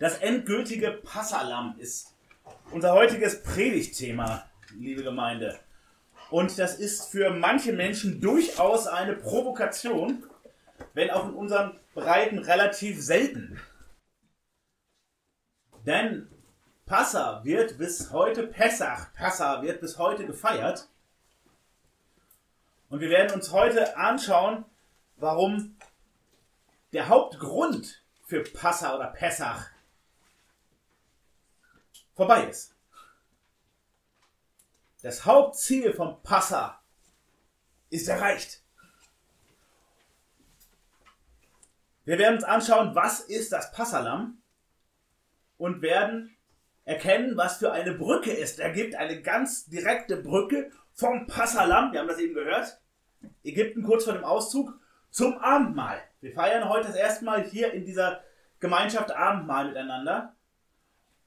Das endgültige Passalam ist unser heutiges Predigtthema, liebe Gemeinde. Und das ist für manche Menschen durchaus eine Provokation, wenn auch in unseren Breiten relativ selten. Denn Passa wird bis heute, Pessach, Passa wird bis heute gefeiert. Und wir werden uns heute anschauen, warum der Hauptgrund für Passa oder Pessach vorbei ist. Das Hauptziel von Passa ist erreicht. Wir werden uns anschauen, was ist das Passalam und werden erkennen, was für eine Brücke es da gibt. Eine ganz direkte Brücke vom Passalam, wir haben das eben gehört, Ägypten kurz vor dem Auszug, zum Abendmahl. Wir feiern heute das erste Mal hier in dieser Gemeinschaft Abendmahl miteinander.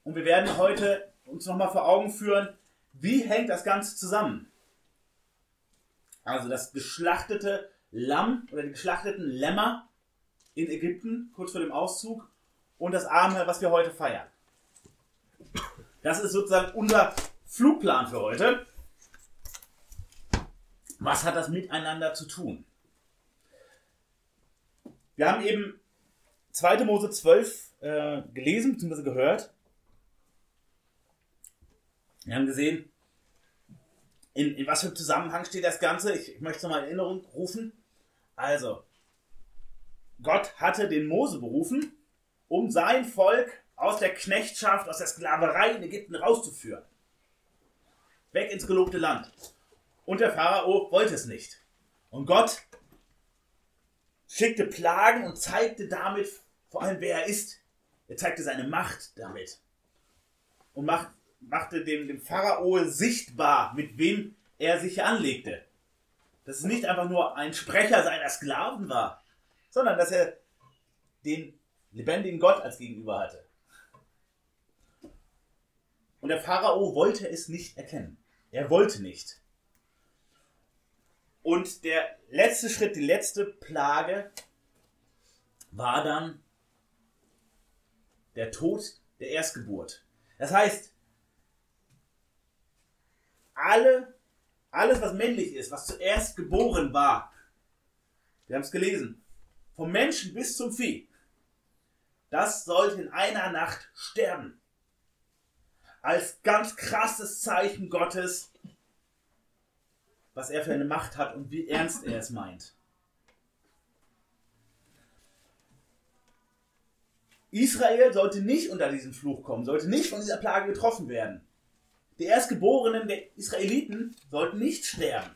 Und wir werden heute uns nochmal vor Augen führen, wie hängt das Ganze zusammen. Also das geschlachtete Lamm oder die geschlachteten Lämmer in Ägypten kurz vor dem Auszug und das Abendmahl, was wir heute feiern. Das ist sozusagen unser Flugplan für heute. Was hat das miteinander zu tun? Wir haben eben 2. Mose 12 äh, gelesen bzw. gehört. Wir haben gesehen, in, in was für einem Zusammenhang steht das Ganze. Ich, ich möchte es nochmal in Erinnerung rufen. Also, Gott hatte den Mose berufen, um sein Volk aus der Knechtschaft, aus der Sklaverei in Ägypten rauszuführen. Weg ins gelobte Land. Und der Pharao wollte es nicht. Und Gott schickte Plagen und zeigte damit vor allem, wer er ist. Er zeigte seine Macht damit. Und macht, machte dem, dem Pharao sichtbar, mit wem er sich anlegte. Dass es nicht einfach nur ein Sprecher seiner Sklaven war, sondern dass er den lebendigen Gott als Gegenüber hatte. Und der Pharao wollte es nicht erkennen. Er wollte nicht. Und der letzte Schritt, die letzte Plage war dann der Tod der Erstgeburt. Das heißt, alle, alles, was männlich ist, was zuerst geboren war, wir haben es gelesen, vom Menschen bis zum Vieh, das sollte in einer Nacht sterben. Als ganz krasses Zeichen Gottes, was er für eine Macht hat und wie ernst er es meint. Israel sollte nicht unter diesen Fluch kommen, sollte nicht von dieser Plage getroffen werden. Die Erstgeborenen der Israeliten sollten nicht sterben,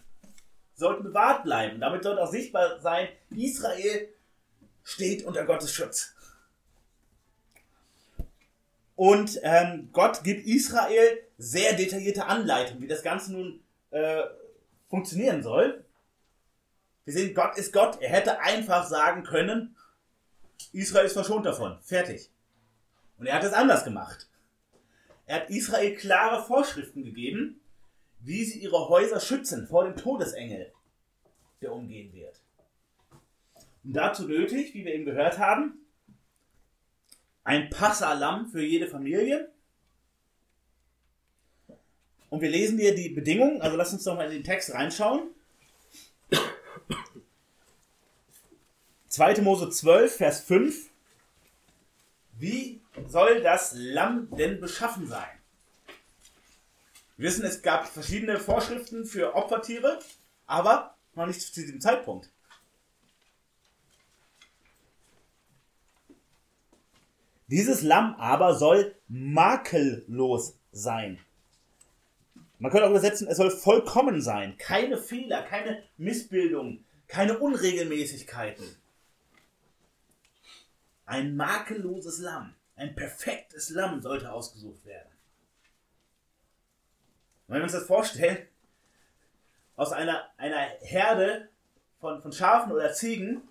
sollten bewahrt bleiben. Damit sollte auch sichtbar sein, Israel steht unter Gottes Schutz. Und ähm, Gott gibt Israel sehr detaillierte Anleitungen, wie das Ganze nun äh, funktionieren soll. Wir sehen, Gott ist Gott. Er hätte einfach sagen können, Israel ist verschont davon. Fertig. Und er hat es anders gemacht. Er hat Israel klare Vorschriften gegeben, wie sie ihre Häuser schützen vor dem Todesengel, der umgehen wird. Und dazu nötig, wie wir eben gehört haben, ein Passalam für jede Familie. Und wir lesen dir die Bedingungen, also lass uns doch mal in den Text reinschauen. 2. Mose 12, Vers 5. Wie soll das Lamm denn beschaffen sein? Wir wissen, es gab verschiedene Vorschriften für Opfertiere, aber noch nicht zu diesem Zeitpunkt. Dieses Lamm aber soll makellos sein. Man könnte auch übersetzen, es soll vollkommen sein. Keine Fehler, keine Missbildungen, keine Unregelmäßigkeiten. Ein makelloses Lamm, ein perfektes Lamm sollte ausgesucht werden. Wenn wir uns das vorstellen, aus einer, einer Herde von, von Schafen oder Ziegen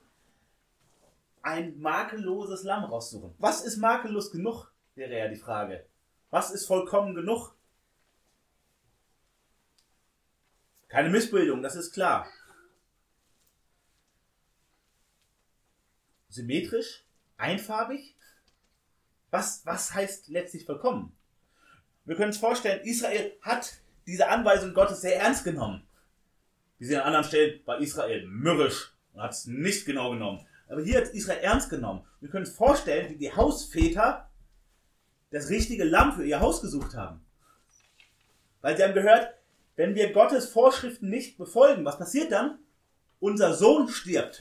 ein makelloses Lamm raussuchen. Was ist makellos genug, wäre ja die Frage. Was ist vollkommen genug? Keine Missbildung, das ist klar. Symmetrisch, einfarbig, Was, was heißt letztlich vollkommen? Wir können uns vorstellen, Israel hat diese Anweisung Gottes sehr ernst genommen. Wie sie an anderen Stellen war Israel mürrisch und hat es nicht genau genommen. Aber hier hat Israel ernst genommen. Wir können uns vorstellen, wie die Hausväter das richtige Lamm für ihr Haus gesucht haben. Weil sie haben gehört, wenn wir Gottes Vorschriften nicht befolgen, was passiert dann? Unser Sohn stirbt.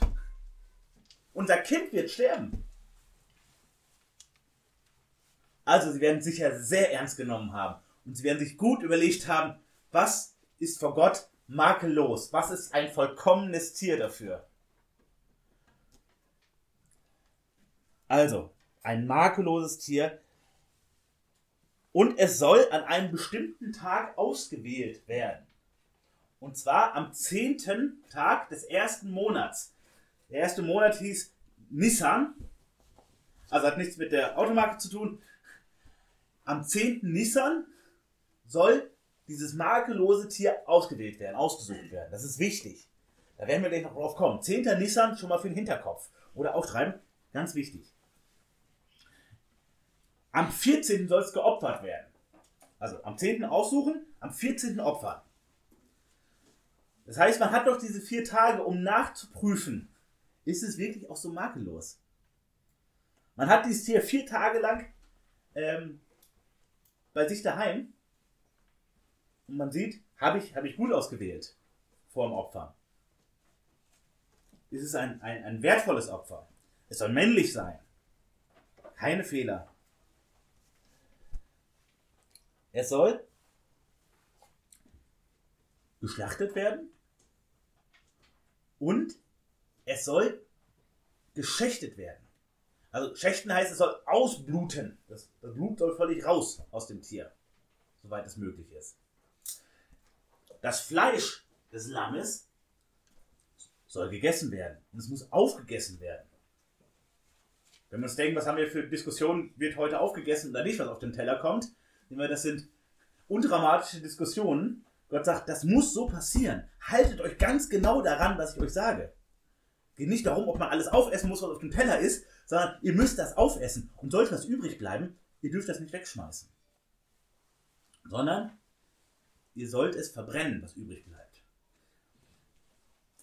Unser Kind wird sterben. Also sie werden sicher sehr ernst genommen haben. Und sie werden sich gut überlegt haben, was ist vor Gott makellos? Was ist ein vollkommenes Tier dafür? Also, ein makelloses Tier. Und es soll an einem bestimmten Tag ausgewählt werden. Und zwar am zehnten Tag des ersten Monats. Der erste Monat hieß Nissan. Also hat nichts mit der Automarke zu tun. Am 10. Nissan soll dieses makellose Tier ausgewählt werden, ausgesucht werden. Das ist wichtig. Da werden wir gleich noch drauf kommen. 10. Nissan schon mal für den Hinterkopf. Oder aufschreiben, ganz wichtig. Am 14. soll es geopfert werden. Also am 10. aussuchen, am 14. opfern. Das heißt, man hat doch diese vier Tage, um nachzuprüfen, ist es wirklich auch so makellos. Man hat dieses Tier vier Tage lang ähm, bei sich daheim und man sieht, habe ich, hab ich gut ausgewählt vor dem Opfer. Es ist ein, ein, ein wertvolles Opfer. Es soll männlich sein. Keine Fehler. Es soll geschlachtet werden und es soll geschächtet werden. Also schächten heißt, es soll ausbluten. Das, das Blut soll völlig raus aus dem Tier, soweit es möglich ist. Das Fleisch des Lammes soll gegessen werden und es muss aufgegessen werden. Wenn wir uns denken, was haben wir für Diskussionen, wird heute aufgegessen oder nicht, was auf den Teller kommt, nehmen wir, das sind undramatische Diskussionen. Gott sagt, das muss so passieren. Haltet euch ganz genau daran, was ich euch sage. Geht nicht darum, ob man alles aufessen muss, was auf dem Teller ist, sondern ihr müsst das aufessen. Und sollte was übrig bleiben, ihr dürft das nicht wegschmeißen. Sondern ihr sollt es verbrennen, was übrig bleibt.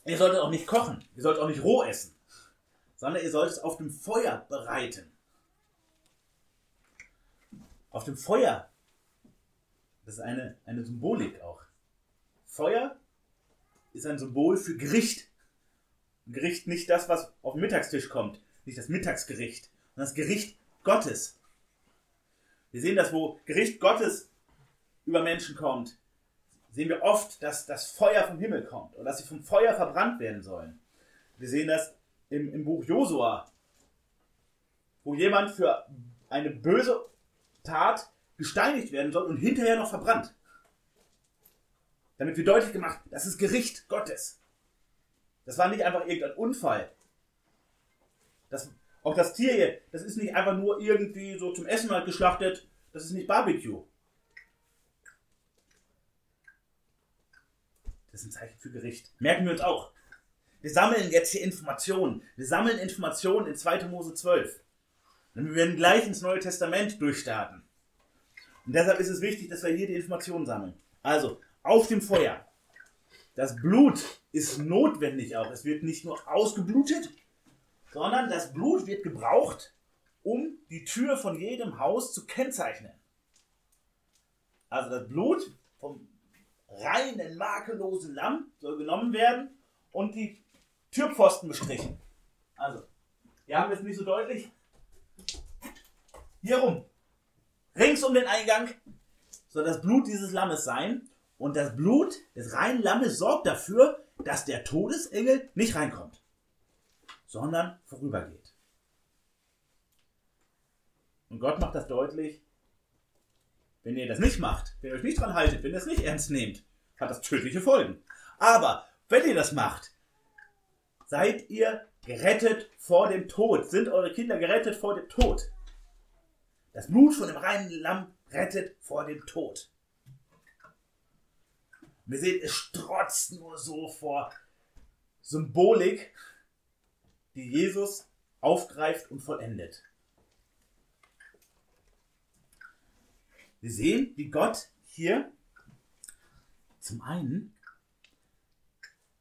Ihr solltet auch nicht kochen, ihr sollt auch nicht roh essen, sondern ihr sollt es auf dem Feuer bereiten. Auf dem Feuer. Das ist eine, eine Symbolik auch. Feuer ist ein Symbol für Gericht. Gericht nicht das, was auf den Mittagstisch kommt, nicht das Mittagsgericht, sondern das Gericht Gottes. Wir sehen das, wo Gericht Gottes über Menschen kommt, sehen wir oft, dass das Feuer vom Himmel kommt oder dass sie vom Feuer verbrannt werden sollen. Wir sehen das im, im Buch Josua, wo jemand für eine böse Tat gesteinigt werden soll und hinterher noch verbrannt. Damit wird deutlich gemacht, das ist Gericht Gottes. Das war nicht einfach irgendein Unfall. Das, auch das Tier hier, das ist nicht einfach nur irgendwie so zum Essen halt geschlachtet. Das ist nicht Barbecue. Das ist ein Zeichen für Gericht. Merken wir uns auch. Wir sammeln jetzt hier Informationen. Wir sammeln Informationen in 2. Mose 12. Und wir werden gleich ins Neue Testament durchstarten. Und deshalb ist es wichtig, dass wir hier die Informationen sammeln. Also, auf dem Feuer. Das Blut ist notwendig auch. Es wird nicht nur ausgeblutet, sondern das Blut wird gebraucht, um die Tür von jedem Haus zu kennzeichnen. Also das Blut vom reinen, makellosen Lamm soll genommen werden und die Türpfosten bestrichen. Also, hier haben wir es nicht so deutlich. Hier rum. Rings um den Eingang soll das Blut dieses Lammes sein. Und das Blut des reinen Lammes sorgt dafür, dass der Todesengel nicht reinkommt, sondern vorübergeht. Und Gott macht das deutlich, wenn ihr das nicht macht, wenn ihr euch nicht dran haltet, wenn ihr es nicht ernst nehmt, hat das tödliche Folgen. Aber wenn ihr das macht, seid ihr gerettet vor dem Tod. Sind eure Kinder gerettet vor dem Tod. Das Blut von dem reinen Lamm rettet vor dem Tod. Wir sehen, es strotzt nur so vor Symbolik, die Jesus aufgreift und vollendet. Wir sehen, wie Gott hier zum einen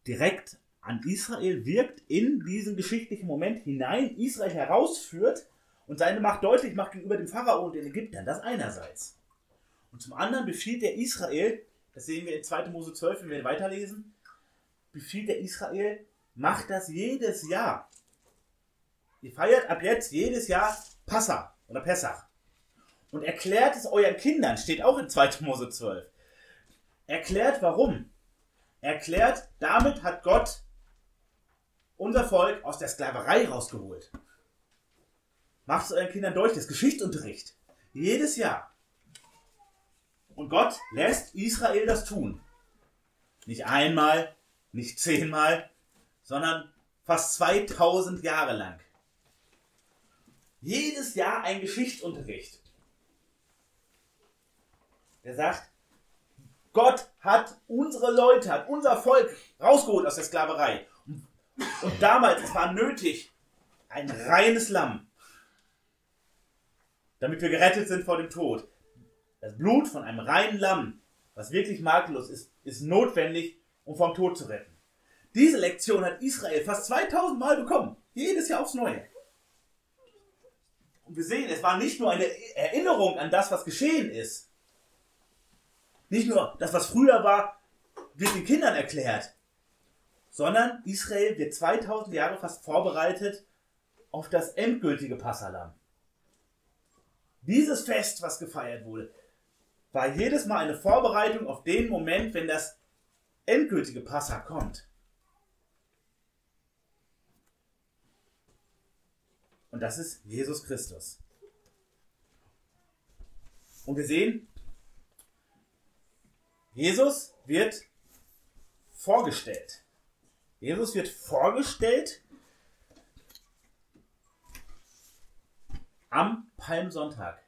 direkt an Israel wirkt, in diesen geschichtlichen Moment hinein, Israel herausführt und seine Macht deutlich macht gegenüber dem Pharao und den Ägyptern. Das einerseits. Und zum anderen befiehlt er Israel, das sehen wir in 2. Mose 12, wenn wir weiterlesen, befiehlt er Israel, macht das jedes Jahr. Ihr feiert ab jetzt jedes Jahr Passa oder Pessach. Und erklärt es euren Kindern, steht auch in 2. Mose 12. Erklärt warum. Erklärt, damit hat Gott unser Volk aus der Sklaverei rausgeholt. Macht es euren Kindern durch, das Geschichtsunterricht. Jedes Jahr. Und Gott lässt Israel das tun. Nicht einmal, nicht zehnmal, sondern fast 2000 Jahre lang. Jedes Jahr ein Geschichtsunterricht. Der sagt, Gott hat unsere Leute, hat unser Volk rausgeholt aus der Sklaverei. Und damals, es war nötig, ein reines Lamm, damit wir gerettet sind vor dem Tod. Das Blut von einem reinen Lamm, was wirklich makellos ist, ist notwendig, um vom Tod zu retten. Diese Lektion hat Israel fast 2000 Mal bekommen. Jedes Jahr aufs Neue. Wir sehen, es war nicht nur eine Erinnerung an das, was geschehen ist. Nicht nur das, was früher war, wird den Kindern erklärt sondern Israel wird 2000 Jahre fast vorbereitet auf das endgültige Passalam. Dieses Fest, was gefeiert wurde, war jedes Mal eine Vorbereitung auf den Moment, wenn das endgültige Passa kommt. Und das ist Jesus Christus. Und wir sehen, Jesus wird vorgestellt. Jesus wird vorgestellt am Palmsonntag.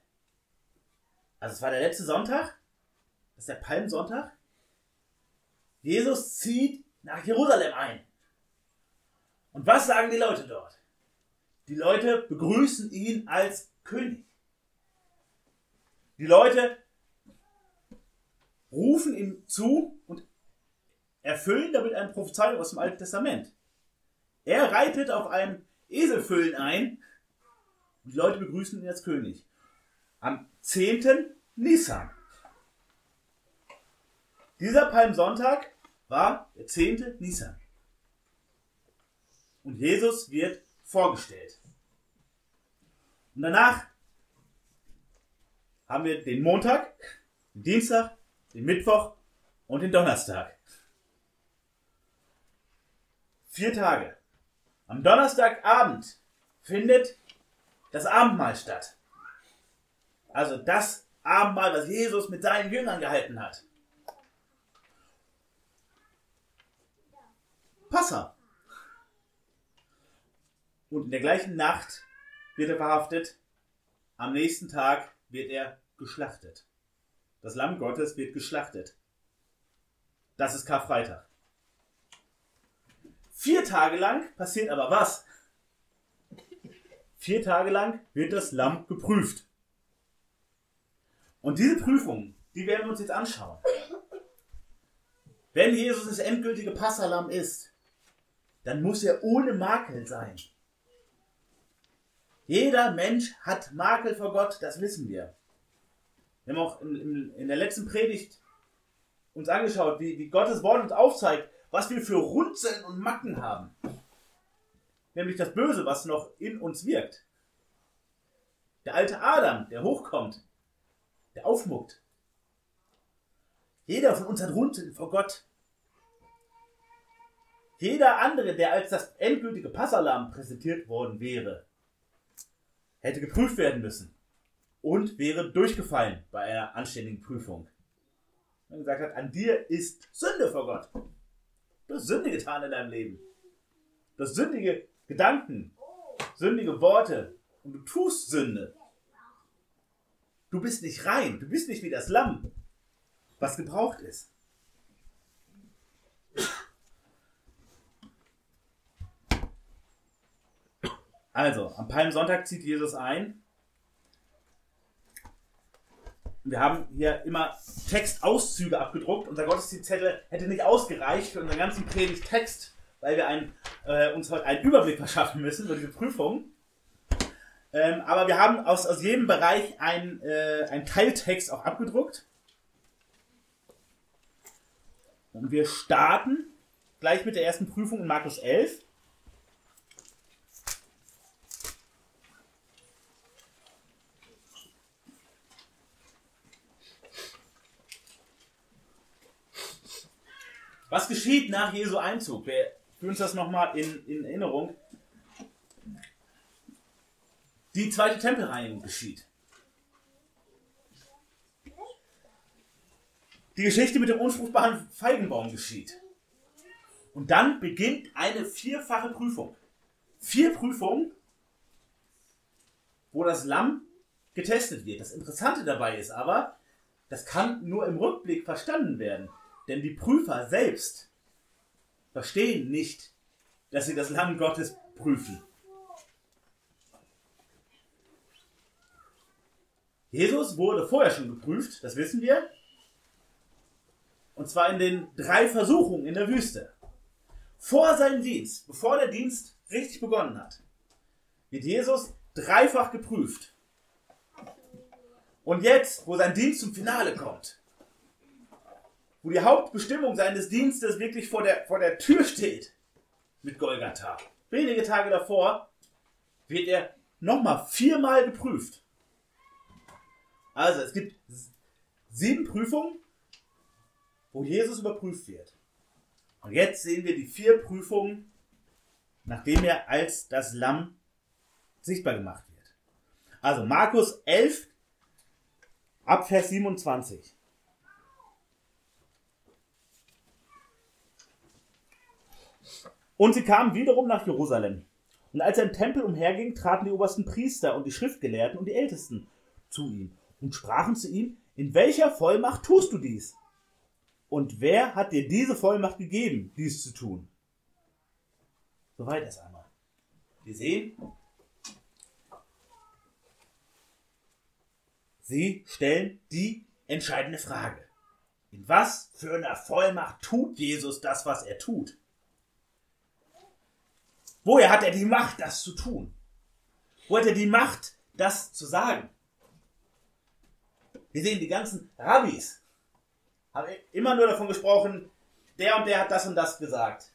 Also es war der letzte Sonntag. Das ist der Palmsonntag. Jesus zieht nach Jerusalem ein. Und was sagen die Leute dort? Die Leute begrüßen ihn als König. Die Leute rufen ihm zu und erfüllen damit eine Prophezeiung aus dem Alten Testament. Er reitet auf einem Eselfüllen ein und die Leute begrüßen ihn als König. Am 10. Nisan. Dieser Palmsonntag war der 10. Nisan. Und Jesus wird vorgestellt. Und danach haben wir den Montag, den Dienstag, den Mittwoch und den Donnerstag. Vier Tage. Am Donnerstagabend findet das Abendmahl statt. Also das Abendmahl, was Jesus mit seinen Jüngern gehalten hat. Passa. Und in der gleichen Nacht wird er verhaftet. Am nächsten Tag wird er geschlachtet. Das Lamm Gottes wird geschlachtet. Das ist Karfreitag. Vier Tage lang passiert aber was? Vier Tage lang wird das Lamm geprüft. Und diese Prüfung, die werden wir uns jetzt anschauen. Wenn Jesus das endgültige Passalam ist, dann muss er ohne Makel sein. Jeder Mensch hat Makel vor Gott, das wissen wir. Wir haben auch in, in der letzten Predigt uns angeschaut, wie, wie Gottes Wort uns aufzeigt, was wir für Runzeln und Macken haben. Nämlich das Böse, was noch in uns wirkt. Der alte Adam, der hochkommt, der aufmuckt. Jeder von uns hat Runzeln vor Gott. Jeder andere, der als das endgültige Passalam präsentiert worden wäre, hätte geprüft werden müssen und wäre durchgefallen bei einer anständigen Prüfung. Und gesagt hat, an dir ist Sünde vor Gott. Du hast Sünde getan in deinem Leben. Du hast sündige Gedanken, sündige Worte und du tust Sünde. Du bist nicht rein, du bist nicht wie das Lamm, was gebraucht ist. Also, am Palmsonntag zieht Jesus ein. wir haben hier immer Textauszüge abgedruckt. Unser Gottesdienstzettel hätte nicht ausgereicht für unseren ganzen Predigtext, weil wir ein, äh, uns heute einen Überblick verschaffen müssen über diese Prüfung. Ähm, aber wir haben aus, aus jedem Bereich einen äh, Teiltext auch abgedruckt. Und wir starten gleich mit der ersten Prüfung in Markus 11. Was geschieht nach Jesu Einzug? Wir führen uns das nochmal in, in Erinnerung. Die zweite Tempelreinigung geschieht. Die Geschichte mit dem unfruchtbaren Feigenbaum geschieht. Und dann beginnt eine vierfache Prüfung. Vier Prüfungen, wo das Lamm getestet wird. Das Interessante dabei ist aber, das kann nur im Rückblick verstanden werden. Denn die Prüfer selbst verstehen nicht, dass sie das Lamm Gottes prüfen. Jesus wurde vorher schon geprüft, das wissen wir. Und zwar in den drei Versuchungen in der Wüste. Vor seinem Dienst, bevor der Dienst richtig begonnen hat, wird Jesus dreifach geprüft. Und jetzt, wo sein Dienst zum Finale kommt, wo die Hauptbestimmung seines Dienstes wirklich vor der, vor der Tür steht mit Golgatha. Wenige Tage davor wird er nochmal viermal geprüft. Also es gibt sieben Prüfungen, wo Jesus überprüft wird. Und jetzt sehen wir die vier Prüfungen, nachdem er als das Lamm sichtbar gemacht wird. Also Markus 11 ab Vers 27. Und sie kamen wiederum nach Jerusalem. Und als er im Tempel umherging, traten die obersten Priester und die Schriftgelehrten und die Ältesten zu ihm und sprachen zu ihm, in welcher Vollmacht tust du dies? Und wer hat dir diese Vollmacht gegeben, dies zu tun? Soweit erst einmal. Wir sehen, sie stellen die entscheidende Frage. In was für einer Vollmacht tut Jesus das, was er tut? Woher hat er die Macht, das zu tun? Wo hat er die Macht, das zu sagen? Wir sehen die ganzen Rabbis, haben immer nur davon gesprochen, der und der hat das und das gesagt.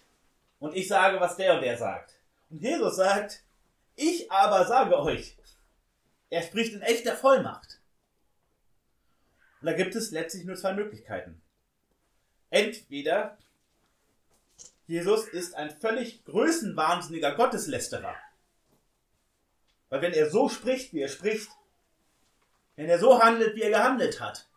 Und ich sage, was der und der sagt. Und Jesus sagt, ich aber sage euch, er spricht in echter Vollmacht. Und da gibt es letztlich nur zwei Möglichkeiten. Entweder Jesus ist ein völlig größenwahnsinniger Gotteslästerer. Weil wenn er so spricht, wie er spricht, wenn er so handelt, wie er gehandelt hat,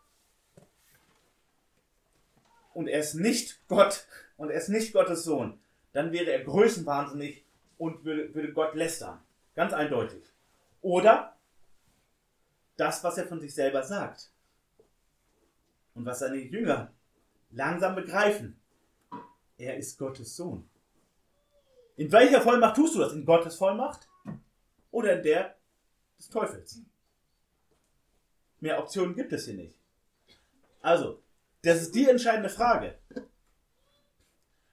und er ist nicht Gott und er ist nicht Gottes Sohn, dann wäre er größenwahnsinnig und würde, würde Gott lästern. Ganz eindeutig. Oder das, was er von sich selber sagt. Und was seine Jünger langsam begreifen. Er ist Gottes Sohn. In welcher Vollmacht tust du das? In Gottes Vollmacht oder in der des Teufels? Mehr Optionen gibt es hier nicht. Also, das ist die entscheidende Frage.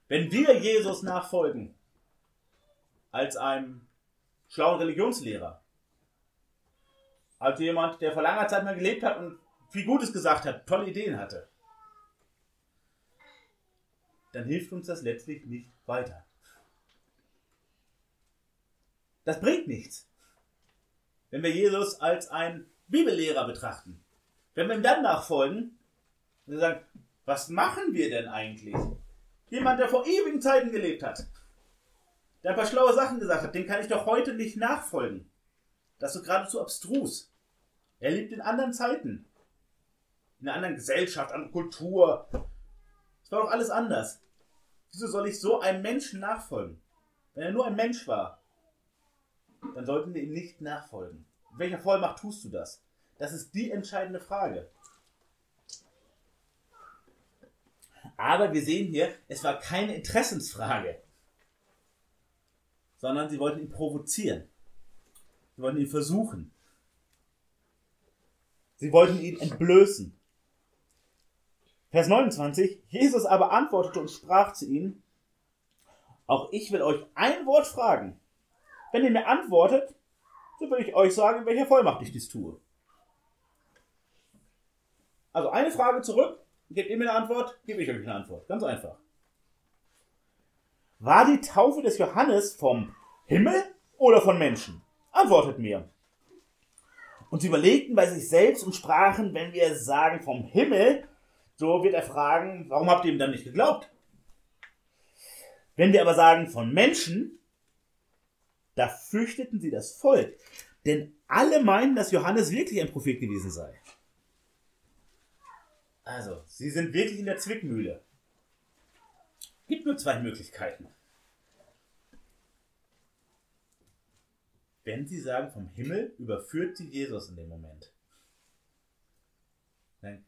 Wenn wir Jesus nachfolgen, als einem schlauen Religionslehrer, als jemand, der vor langer Zeit mal gelebt hat und viel Gutes gesagt hat, tolle Ideen hatte, dann hilft uns das letztlich nicht weiter. Das bringt nichts. Wenn wir Jesus als einen Bibellehrer betrachten. Wenn wir ihm dann nachfolgen und sagen, was machen wir denn eigentlich? Jemand, der vor ewigen Zeiten gelebt hat, der ein paar schlaue Sachen gesagt hat, den kann ich doch heute nicht nachfolgen. Das ist geradezu abstrus. Er lebt in anderen Zeiten, in einer anderen Gesellschaft, an Kultur, es war doch alles anders. Wieso soll ich so einem Menschen nachfolgen? Wenn er nur ein Mensch war, dann sollten wir ihm nicht nachfolgen. In welcher Vollmacht tust du das? Das ist die entscheidende Frage. Aber wir sehen hier, es war keine Interessensfrage, sondern sie wollten ihn provozieren. Sie wollten ihn versuchen. Sie wollten ihn entblößen. Vers 29. Jesus aber antwortete und sprach zu ihnen, auch ich will euch ein Wort fragen. Wenn ihr mir antwortet, so will ich euch sagen, in welcher Vollmacht ich dies tue. Also eine Frage zurück, gebt ihr mir eine Antwort, gebe ich euch eine Antwort. Ganz einfach. War die Taufe des Johannes vom Himmel oder von Menschen? Antwortet mir. Und sie überlegten bei sich selbst und sprachen, wenn wir sagen vom Himmel, so wird er fragen, warum habt ihr ihm dann nicht geglaubt? Wenn wir aber sagen von Menschen, da fürchteten sie das Volk, denn alle meinen, dass Johannes wirklich ein Prophet gewesen sei. Also, sie sind wirklich in der Zwickmühle. Gibt nur zwei Möglichkeiten. Wenn sie sagen vom Himmel, überführt sie Jesus in dem Moment. Nein.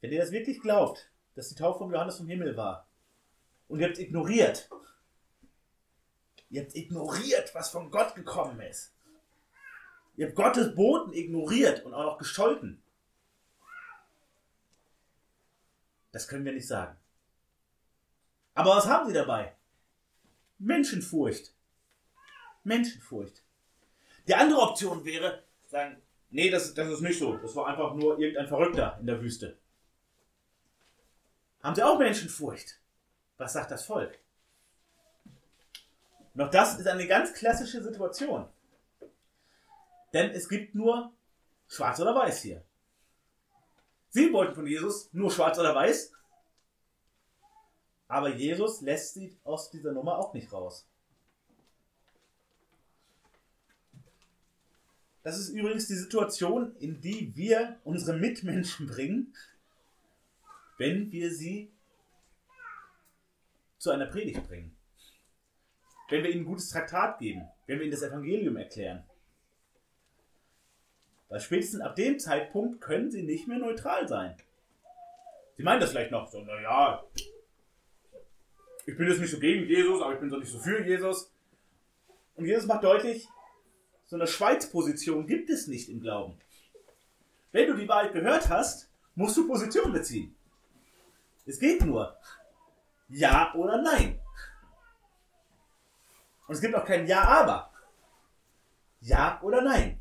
Wenn ihr das wirklich glaubt, dass die Taufe von Johannes vom Himmel war, und ihr habt ignoriert, ihr habt ignoriert, was von Gott gekommen ist. Ihr habt Gottes Boten ignoriert und auch noch gescholten. Das können wir nicht sagen. Aber was haben sie dabei? Menschenfurcht. Menschenfurcht. Die andere Option wäre, sagen, nee, das, das ist nicht so. Das war einfach nur irgendein Verrückter in der Wüste. Haben sie auch Menschenfurcht? Was sagt das Volk? Noch das ist eine ganz klassische Situation. Denn es gibt nur schwarz oder weiß hier. Sie wollten von Jesus nur schwarz oder weiß. Aber Jesus lässt sie aus dieser Nummer auch nicht raus. Das ist übrigens die Situation, in die wir unsere Mitmenschen bringen, wenn wir sie zu einer Predigt bringen. Wenn wir ihnen ein gutes Traktat geben, wenn wir ihnen das Evangelium erklären. Weil spätestens ab dem Zeitpunkt können sie nicht mehr neutral sein. Sie meinen das vielleicht noch so, naja, ich bin jetzt nicht so gegen Jesus, aber ich bin so nicht so für Jesus. Und Jesus macht deutlich, so eine Schweizposition gibt es nicht im Glauben. Wenn du die Wahrheit gehört hast, musst du Position beziehen. Es geht nur Ja oder Nein. Und es gibt auch kein Ja, aber. Ja oder Nein.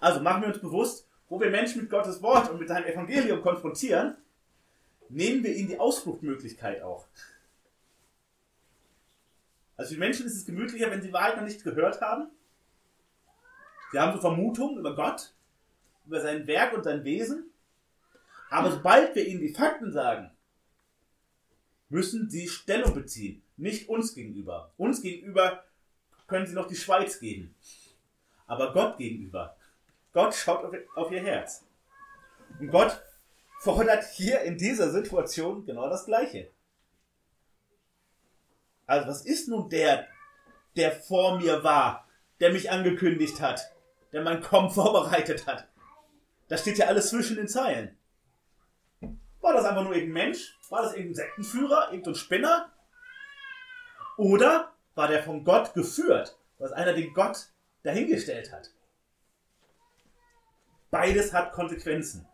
Also machen wir uns bewusst, wo wir Menschen mit Gottes Wort und mit seinem Evangelium konfrontieren, nehmen wir ihnen die Ausfluchtmöglichkeit auch. Also für Menschen ist es gemütlicher, wenn sie Wahrheit noch nicht gehört haben. Sie haben so Vermutungen über Gott, über sein Werk und sein Wesen. Aber sobald wir ihnen die Fakten sagen, müssen sie Stellung beziehen. Nicht uns gegenüber. Uns gegenüber können sie noch die Schweiz geben. Aber Gott gegenüber. Gott schaut auf ihr Herz. Und Gott fordert hier in dieser Situation genau das Gleiche. Also was ist nun der, der vor mir war, der mich angekündigt hat, der mein Kommen vorbereitet hat? Das steht ja alles zwischen den Zeilen. War das einfach nur irgendein Mensch? War das irgendein Sektenführer? Irgendein Spinner? Oder war der von Gott geführt? War es einer, den Gott dahingestellt hat? Beides hat Konsequenzen.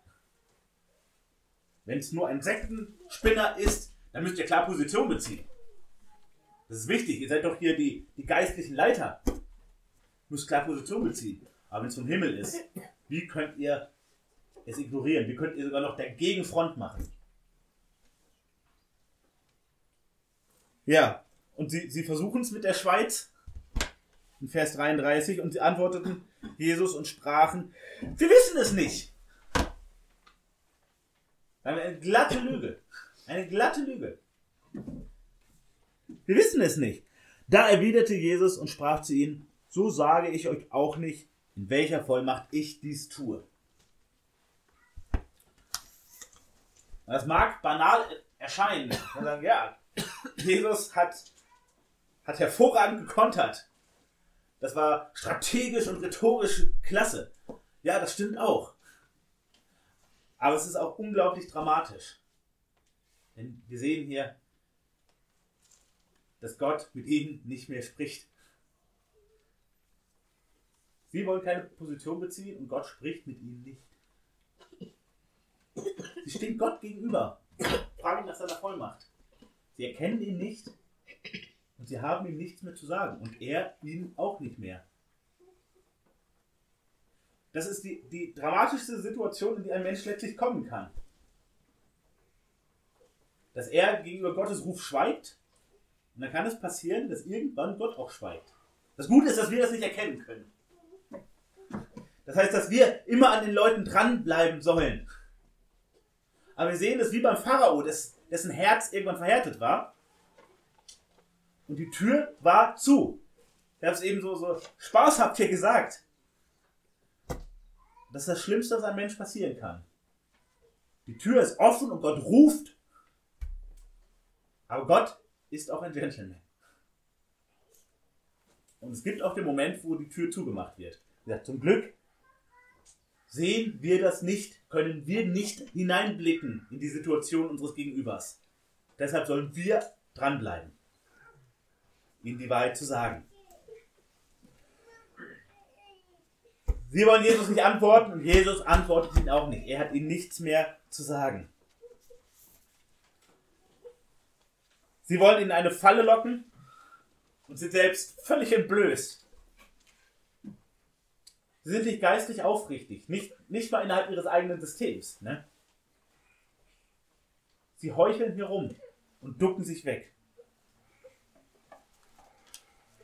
Wenn es nur ein Sektenspinner ist, dann müsst ihr klar Position beziehen. Das ist wichtig. Ihr seid doch hier die, die geistlichen Leiter. Müsst klar Position beziehen. Aber wenn es vom Himmel ist, wie könnt ihr es ignorieren? Wie könnt ihr sogar noch dagegen Front machen? Ja, und sie, sie versuchen es mit der Schweiz. In Vers 33. Und sie antworteten Jesus und sprachen, wir wissen es nicht. Eine glatte Lüge. Eine glatte Lüge. Wir wissen es nicht. Da erwiderte Jesus und sprach zu ihnen, so sage ich euch auch nicht, in welcher Vollmacht ich dies tue. Das mag banal erscheinen. Man sagen, ja, Jesus hat, hat hervorragend gekontert. Das war strategisch und rhetorisch klasse. Ja, das stimmt auch. Aber es ist auch unglaublich dramatisch. Denn wir sehen hier, dass Gott mit ihnen nicht mehr spricht. Sie wollen keine Position beziehen und Gott spricht mit ihnen nicht. Sie stehen Gott gegenüber, fragen nach seiner Vollmacht. Sie erkennen ihn nicht und sie haben ihm nichts mehr zu sagen und er ihnen auch nicht mehr. Das ist die, die dramatischste Situation, in die ein Mensch letztlich kommen kann. Dass er gegenüber Gottes Ruf schweigt und dann kann es passieren, dass irgendwann Gott auch schweigt. Das Gute ist, dass wir das nicht erkennen können. Das heißt, dass wir immer an den Leuten dranbleiben sollen. Aber wir sehen das wie beim Pharao, dessen Herz irgendwann verhärtet war. Und die Tür war zu. Ich habe es eben so, so spaßhaft hier gesagt. Das ist das Schlimmste, was einem Mensch passieren kann. Die Tür ist offen und Gott ruft. Aber Gott ist auch ein Gentleman. Und es gibt auch den Moment, wo die Tür zugemacht wird. Zum Glück sehen wir das nicht, können wir nicht hineinblicken in die Situation unseres Gegenübers. Deshalb sollen wir dranbleiben, ihnen die Wahrheit zu sagen. Sie wollen Jesus nicht antworten und Jesus antwortet ihnen auch nicht. Er hat ihnen nichts mehr zu sagen. Sie wollen ihn in eine Falle locken und sind selbst völlig entblößt. Sie sind nicht geistlich aufrichtig, nicht, nicht mal innerhalb ihres eigenen Systems. Ne? Sie heucheln hier rum und ducken sich weg.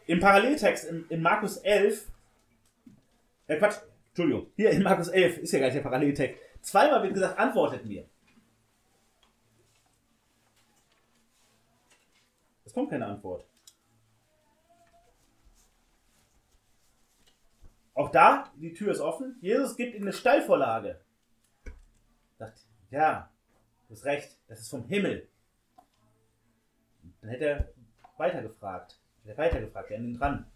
Im Paralleltext in, in Markus 11 äh, Quatsch, Entschuldigung. Hier in Markus 11 ist ja gleich der Paralleltext. Zweimal wird gesagt, antwortet mir. Es kommt keine Antwort. Auch da, die Tür ist offen. Jesus gibt ihm eine Steilvorlage. Sagt, ja, du hast recht, das ist vom Himmel. Dann hätte er weitergefragt. Hätte er weitergefragt, er ihn dran.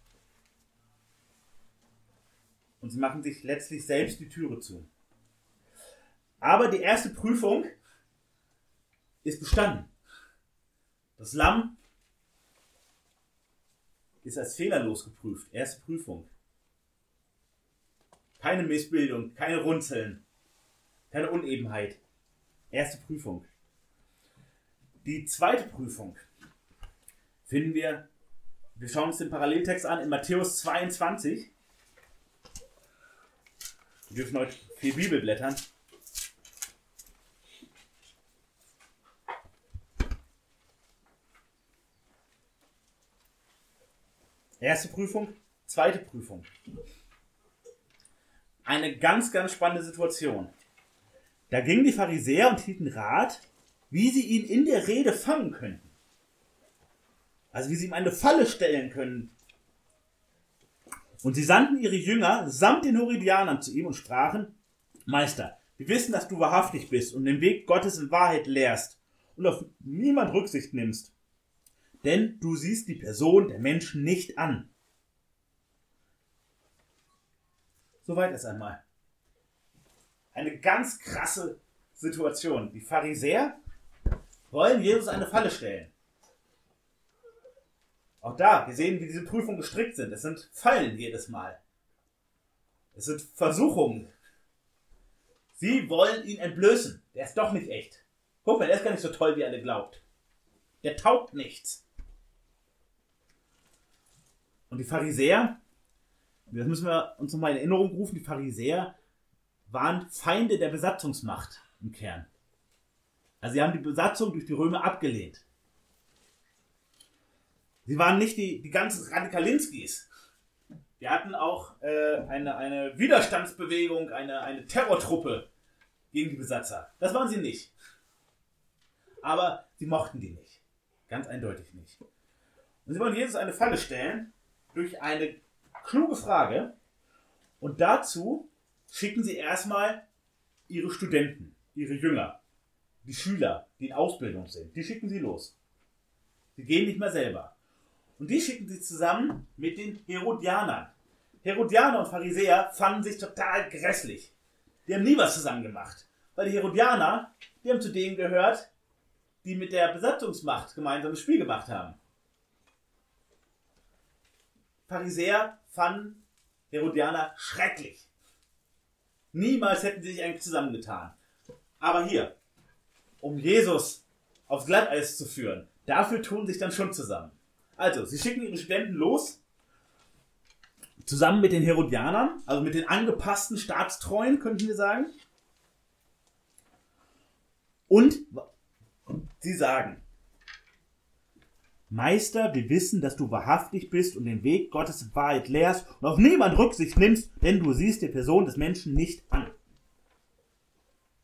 Und sie machen sich letztlich selbst die Türe zu. Aber die erste Prüfung ist bestanden. Das Lamm ist als fehlerlos geprüft. Erste Prüfung. Keine Missbildung, keine Runzeln, keine Unebenheit. Erste Prüfung. Die zweite Prüfung finden wir, wir schauen uns den Paralleltext an in Matthäus 22. Wir dürfen heute viel Bibel blättern. Erste Prüfung, zweite Prüfung. Eine ganz, ganz spannende Situation. Da gingen die Pharisäer und hielten Rat, wie sie ihn in der Rede fangen könnten. Also wie sie ihm eine Falle stellen können, und sie sandten ihre Jünger samt den Horidianern zu ihm und sprachen, Meister, wir wissen, dass du wahrhaftig bist und den Weg Gottes in Wahrheit lehrst und auf niemand Rücksicht nimmst. Denn du siehst die Person der Menschen nicht an. Soweit es einmal. Eine ganz krasse Situation. Die Pharisäer wollen Jesus eine Falle stellen. Auch da, wir sehen, wie diese Prüfungen gestrickt sind. Es sind Fallen jedes Mal. Es sind Versuchungen. Sie wollen ihn entblößen. Der ist doch nicht echt. Guck mal, der ist gar nicht so toll, wie alle glaubt. Der taugt nichts. Und die Pharisäer, das müssen wir uns nochmal in Erinnerung rufen, die Pharisäer waren Feinde der Besatzungsmacht im Kern. Also sie haben die Besatzung durch die Römer abgelehnt. Sie waren nicht die, die ganzen Radikalinskis. Wir hatten auch äh, eine, eine Widerstandsbewegung, eine, eine Terrortruppe gegen die Besatzer. Das waren sie nicht. Aber sie mochten die nicht. Ganz eindeutig nicht. Und sie wollen Jesus eine Falle stellen durch eine kluge Frage. Und dazu schicken sie erstmal ihre Studenten, ihre Jünger, die Schüler, die in Ausbildung sind. Die schicken sie los. Sie gehen nicht mehr selber. Und die schicken sie zusammen mit den Herodianern. Herodianer und Pharisäer fanden sich total grässlich. Die haben nie was zusammen gemacht. Weil die Herodianer, die haben zu denen gehört, die mit der Besatzungsmacht gemeinsam ein Spiel gemacht haben. Pharisäer fanden Herodianer schrecklich. Niemals hätten sie sich eigentlich zusammengetan. Aber hier, um Jesus aufs Glatteis zu führen, dafür tun sich dann schon zusammen. Also, sie schicken ihre Studenten los, zusammen mit den Herodianern, also mit den angepassten Staatstreuen, könnten wir sagen. Und sie sagen, Meister, wir wissen, dass du wahrhaftig bist und den Weg Gottes Wahrheit lehrst und auf niemand Rücksicht nimmst, denn du siehst die Person des Menschen nicht an.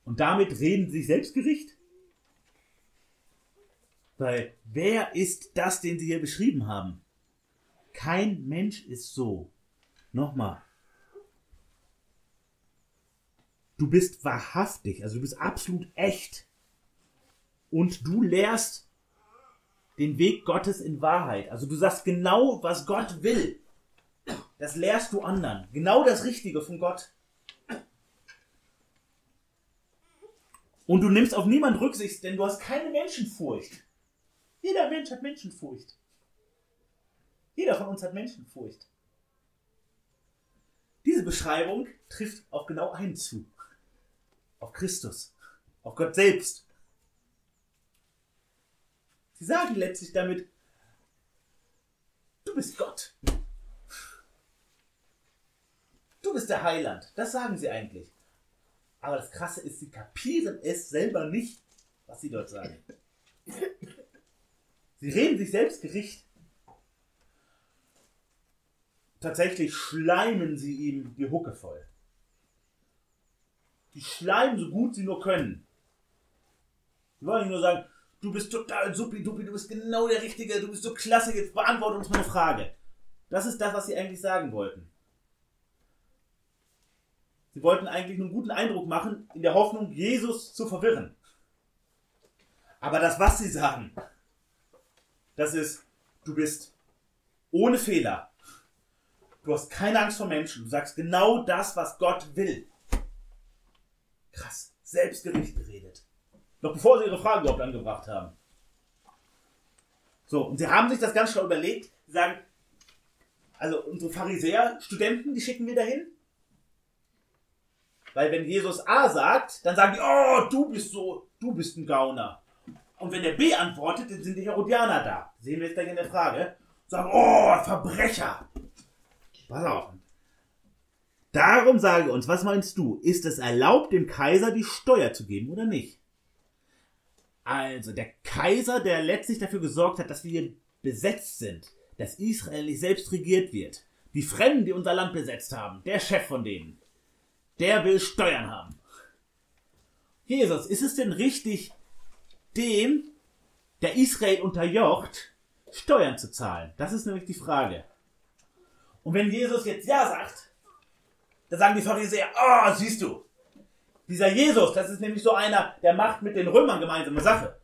Und damit reden sie sich Selbstgericht? Weil wer ist das, den sie hier beschrieben haben? Kein Mensch ist so. Nochmal. Du bist wahrhaftig, also du bist absolut echt. Und du lehrst den Weg Gottes in Wahrheit. Also du sagst genau, was Gott will. Das lehrst du anderen. Genau das Richtige von Gott. Und du nimmst auf niemand Rücksicht, denn du hast keine Menschenfurcht. Jeder Mensch hat Menschenfurcht. Jeder von uns hat Menschenfurcht. Diese Beschreibung trifft auf genau einen zu. Auf Christus. Auf Gott selbst. Sie sagen letztlich damit, du bist Gott. Du bist der Heiland. Das sagen sie eigentlich. Aber das Krasse ist, sie kapieren es selber nicht, was sie dort sagen. Sie reden sich selbst Gericht. Tatsächlich schleimen sie ihm die Hucke voll. Die schleimen so gut sie nur können. Sie wollen nicht nur sagen, du bist total supi-dupi, du bist genau der Richtige, du bist so klasse, jetzt beantworte uns meine Frage. Das ist das, was sie eigentlich sagen wollten. Sie wollten eigentlich einen guten Eindruck machen, in der Hoffnung, Jesus zu verwirren. Aber das, was sie sagen, das ist, du bist ohne Fehler. Du hast keine Angst vor Menschen. Du sagst genau das, was Gott will. Krass. Selbstgericht geredet. Noch bevor sie ihre Frage überhaupt angebracht haben. So, und sie haben sich das ganz schlau überlegt. Sagen, also unsere Pharisäer-Studenten, die schicken wir dahin. Weil wenn Jesus A sagt, dann sagen die, oh, du bist so, du bist ein Gauner. Und wenn der B antwortet, dann sind die Herodianer da. Sehen wir jetzt gleich in der Frage. Sagen, oh, Verbrecher. Pass auf. Darum sage uns, was meinst du? Ist es erlaubt, dem Kaiser die Steuer zu geben oder nicht? Also, der Kaiser, der letztlich dafür gesorgt hat, dass wir besetzt sind, dass Israel nicht selbst regiert wird. Die Fremden, die unser Land besetzt haben, der Chef von denen, der will Steuern haben. Jesus, ist es denn richtig, dem, der Israel unterjocht, Steuern zu zahlen? Das ist nämlich die Frage. Und wenn Jesus jetzt Ja sagt, dann sagen die Pharisäer, ah, oh, siehst du, dieser Jesus, das ist nämlich so einer, der macht mit den Römern gemeinsame Sache.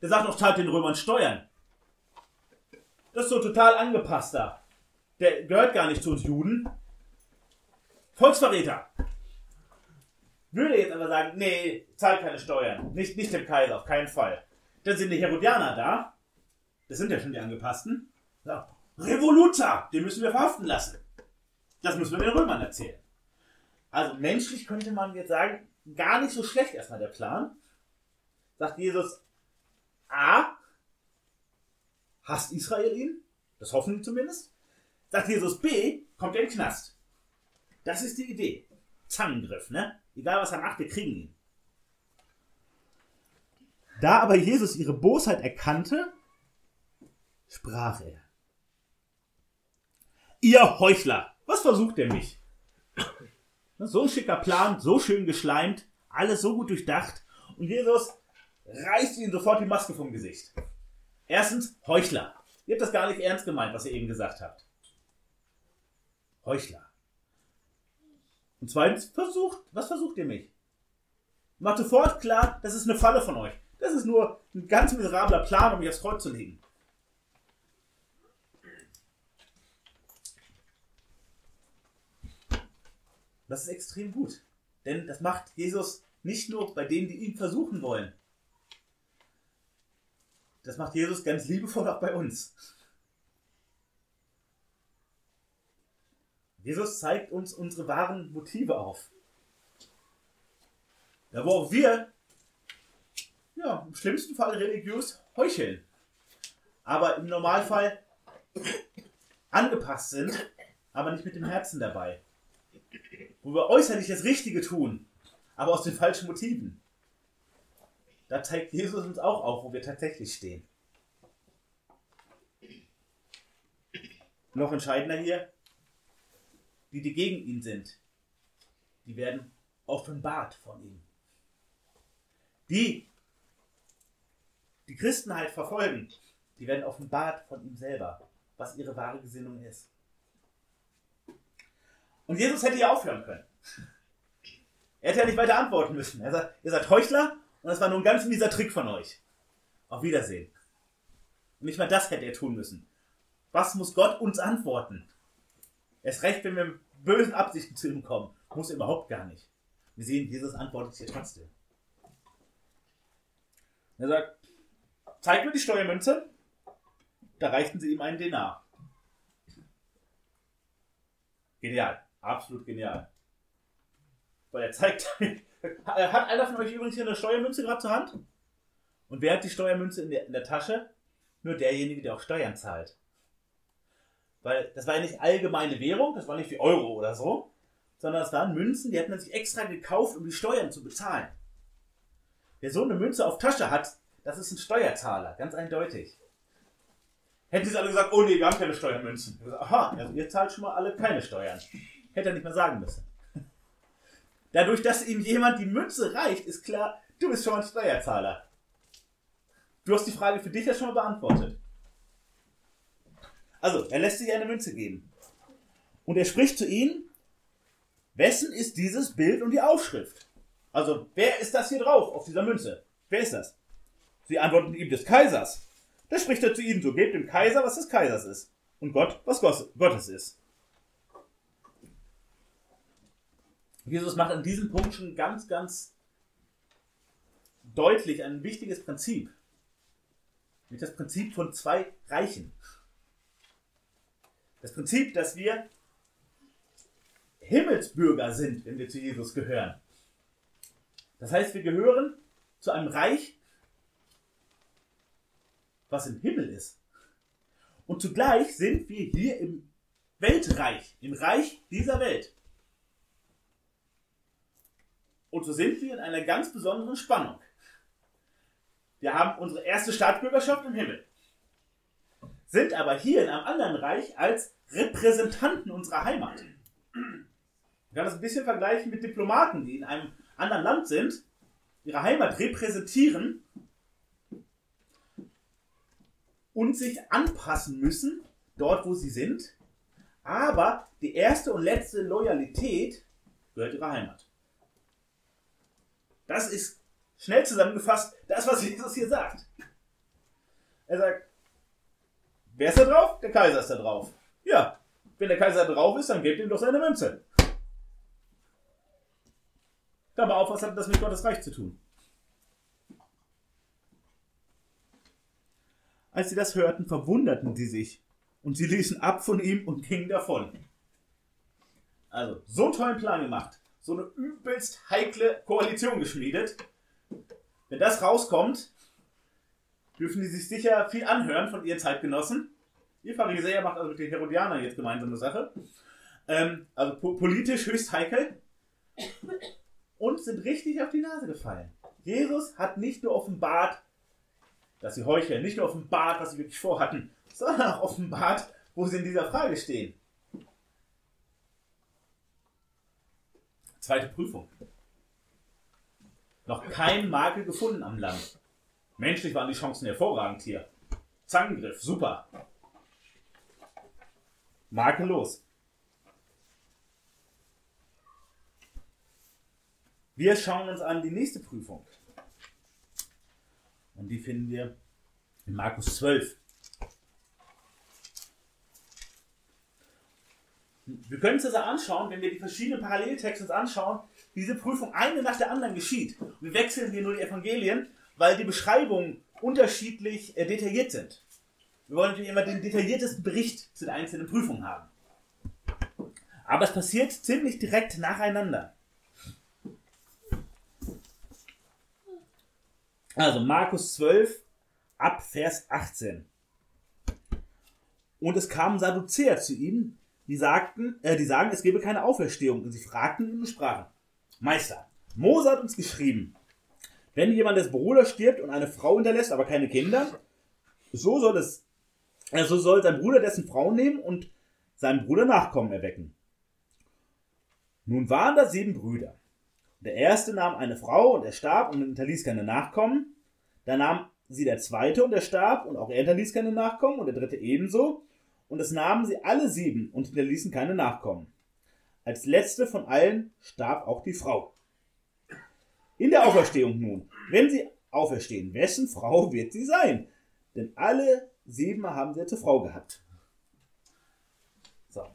Der sagt auch, zahlt den Römern Steuern. Das ist so total angepasster. Der gehört gar nicht zu uns Juden. Volksverräter. Würde jetzt aber sagen, nee, zahlt keine Steuern. Nicht, nicht dem Kaiser, auf keinen Fall. Dann sind die Herodianer da. Das sind ja schon die Angepassten. Ja. Revoluzer, den müssen wir verhaften lassen. Das müssen wir den Römern erzählen. Also menschlich könnte man jetzt sagen, gar nicht so schlecht erstmal der Plan. Sagt Jesus, A, hasst Israel ihn? Das hoffen die zumindest. Sagt Jesus B, kommt er in den Knast. Das ist die Idee. Zangengriff, ne? Egal was er macht, wir kriegen ihn. Da aber Jesus ihre Bosheit erkannte, sprach er. Ihr Heuchler, was versucht ihr mich? So ein schicker Plan, so schön geschleimt, alles so gut durchdacht. Und Jesus reißt ihnen sofort die Maske vom Gesicht. Erstens, Heuchler. Ihr habt das gar nicht ernst gemeint, was ihr eben gesagt habt. Heuchler. Und zweitens, versucht, was versucht ihr mich? Macht sofort klar, das ist eine Falle von euch. Das ist nur ein ganz miserabler Plan, um mich aufs Kreuz zu legen. Das ist extrem gut. Denn das macht Jesus nicht nur bei denen, die ihn versuchen wollen. Das macht Jesus ganz liebevoll auch bei uns. Jesus zeigt uns unsere wahren Motive auf. Da wo auch wir, ja, im schlimmsten Fall religiös heucheln, aber im Normalfall angepasst sind, aber nicht mit dem Herzen dabei. Wo wir äußerlich das Richtige tun, aber aus den falschen Motiven. Da zeigt Jesus uns auch auf, wo wir tatsächlich stehen. Noch entscheidender hier, die, die gegen ihn sind, die werden offenbart von ihm. Die, die Christenheit verfolgen, die werden offenbart von ihm selber, was ihre wahre Gesinnung ist. Und Jesus hätte ja aufhören können. Er hätte ja nicht weiter antworten müssen. Er sagt, ihr seid Heuchler und das war nur ein ganz mieser Trick von euch. Auf Wiedersehen. Und nicht mal das hätte er tun müssen. Was muss Gott uns antworten? Erst recht, wenn wir mit bösen Absichten zu ihm kommen. Muss er überhaupt gar nicht. Wir sehen, Jesus antwortet hier trotzdem. Er sagt, zeig mir die Steuermünze. Da reichten sie ihm einen Denar. Genial. Absolut genial. Weil er zeigt, hat einer von euch übrigens hier eine Steuermünze gerade zur Hand? Und wer hat die Steuermünze in der, in der Tasche? Nur derjenige, der auch Steuern zahlt. Weil das war ja nicht allgemeine Währung, das war nicht wie Euro oder so, sondern es waren Münzen, die hat man sich extra gekauft, um die Steuern zu bezahlen. Wer so eine Münze auf Tasche hat, das ist ein Steuerzahler, ganz eindeutig. Hätten sie alle gesagt, oh nee, wir haben keine Steuermünzen. Aha, also ihr zahlt schon mal alle keine Steuern. Hätte er nicht mehr sagen müssen. Dadurch, dass ihm jemand die Münze reicht, ist klar, du bist schon ein Steuerzahler. Du hast die Frage für dich ja schon mal beantwortet. Also, er lässt sich eine Münze geben. Und er spricht zu ihnen, wessen ist dieses Bild und die Aufschrift? Also, wer ist das hier drauf auf dieser Münze? Wer ist das? Sie antworten ihm des Kaisers. Da spricht er zu ihnen, so gebt dem Kaiser, was des Kaisers ist. Und Gott, was Gottes ist. Jesus macht an diesem Punkt schon ganz, ganz deutlich ein wichtiges Prinzip. Mit das Prinzip von zwei Reichen. Das Prinzip, dass wir Himmelsbürger sind, wenn wir zu Jesus gehören. Das heißt, wir gehören zu einem Reich, was im Himmel ist. Und zugleich sind wir hier im Weltreich, im Reich dieser Welt. Und so sind wir in einer ganz besonderen Spannung. Wir haben unsere erste Staatsbürgerschaft im Himmel sind aber hier in einem anderen Reich als Repräsentanten unserer Heimat. Man kann das ein bisschen vergleichen mit Diplomaten, die in einem anderen Land sind, ihre Heimat repräsentieren und sich anpassen müssen, dort wo sie sind. Aber die erste und letzte Loyalität gehört ihrer Heimat. Das ist schnell zusammengefasst das, was Jesus hier sagt. Er sagt, Wer ist da drauf? Der Kaiser ist da drauf. Ja, wenn der Kaiser drauf ist, dann gebt ihm doch seine Münze. Aber auf, was hat das mit Gottes Reich zu tun? Als sie das hörten, verwunderten sie sich und sie ließen ab von ihm und gingen davon. Also, so einen tollen Plan gemacht, so eine übelst heikle Koalition geschmiedet. Wenn das rauskommt, dürfen die sich sicher viel anhören von ihren Zeitgenossen. Ihr Pharisäer macht also mit den Herodianern jetzt gemeinsame Sache. Ähm, also po politisch höchst heikel. Und sind richtig auf die Nase gefallen. Jesus hat nicht nur offenbart, dass sie heucheln, nicht nur offenbart, was sie wirklich vorhatten, sondern auch offenbart, wo sie in dieser Frage stehen. Zweite Prüfung. Noch kein Makel gefunden am Land. Menschlich waren die Chancen hervorragend hier. Zangengriff, super. Makellos. Wir schauen uns an die nächste Prüfung. Und die finden wir in Markus 12. Wir können uns das anschauen, wenn wir die verschiedenen Paralleltexte uns anschauen, diese Prüfung eine nach der anderen geschieht. Wir wechseln hier nur die Evangelien weil die Beschreibungen unterschiedlich äh, detailliert sind. Wir wollen natürlich immer den detailliertesten Bericht zu den einzelnen Prüfungen haben. Aber es passiert ziemlich direkt nacheinander. Also Markus 12 ab Vers 18. Und es kamen Sadduzäer zu ihm, die sagten, äh, die sagen, es gebe keine Auferstehung. Und sie fragten ihn und sprachen, Meister, Mose hat uns geschrieben, wenn jemand des Bruder stirbt und eine Frau hinterlässt, aber keine Kinder, so soll es, äh, so soll sein Bruder dessen Frau nehmen und seinem Bruder Nachkommen erwecken. Nun waren da sieben Brüder. Der erste nahm eine Frau und er starb und hinterließ keine Nachkommen. Da nahm sie der zweite und er starb und auch er hinterließ keine Nachkommen und der dritte ebenso. Und es nahmen sie alle sieben und hinterließen keine Nachkommen. Als letzte von allen starb auch die Frau. In der Auferstehung nun, wenn sie auferstehen, wessen Frau wird sie sein? Denn alle sieben haben sie eine Frau gehabt. So.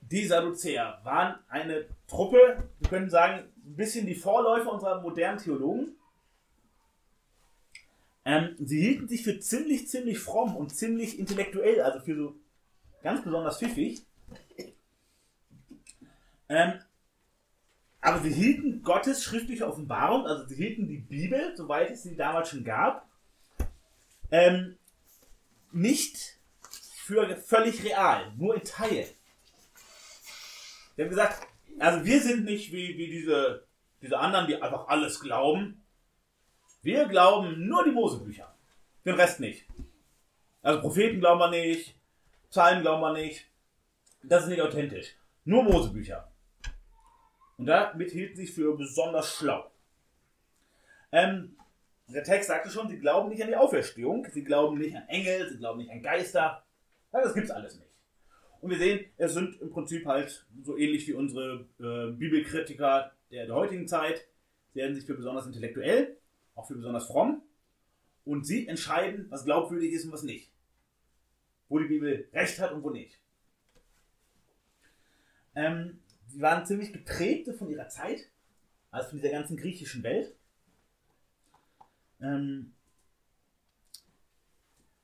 Die Sadduzäer waren eine Truppe, wir können sagen, ein bisschen die Vorläufer unserer modernen Theologen. Ähm, sie hielten sich für ziemlich, ziemlich fromm und ziemlich intellektuell, also für so ganz besonders pfiffig. Ähm, aber sie hielten Gottes schriftliche Offenbarung, also sie hielten die Bibel, soweit es sie damals schon gab, ähm, nicht für völlig real, nur in Teil. Sie haben gesagt, also wir sind nicht wie, wie diese, diese anderen, die einfach alles glauben. Wir glauben nur die Mosebücher. Den Rest nicht. Also Propheten glauben wir nicht, Psalmen glauben wir nicht. Das ist nicht authentisch. Nur Mosebücher. Und damit hielten sie sich für besonders schlau. Ähm, der Text sagte schon, sie glauben nicht an die Auferstehung, sie glauben nicht an Engel, sie glauben nicht an Geister. Das gibt's alles nicht. Und wir sehen, es sind im Prinzip halt so ähnlich wie unsere äh, Bibelkritiker der, der heutigen Zeit. Sie halten sich für besonders intellektuell, auch für besonders fromm. Und sie entscheiden, was glaubwürdig ist und was nicht. Wo die Bibel recht hat und wo nicht. Ähm, sie waren ziemlich geprägte von ihrer Zeit, also von dieser ganzen griechischen Welt. Ähm,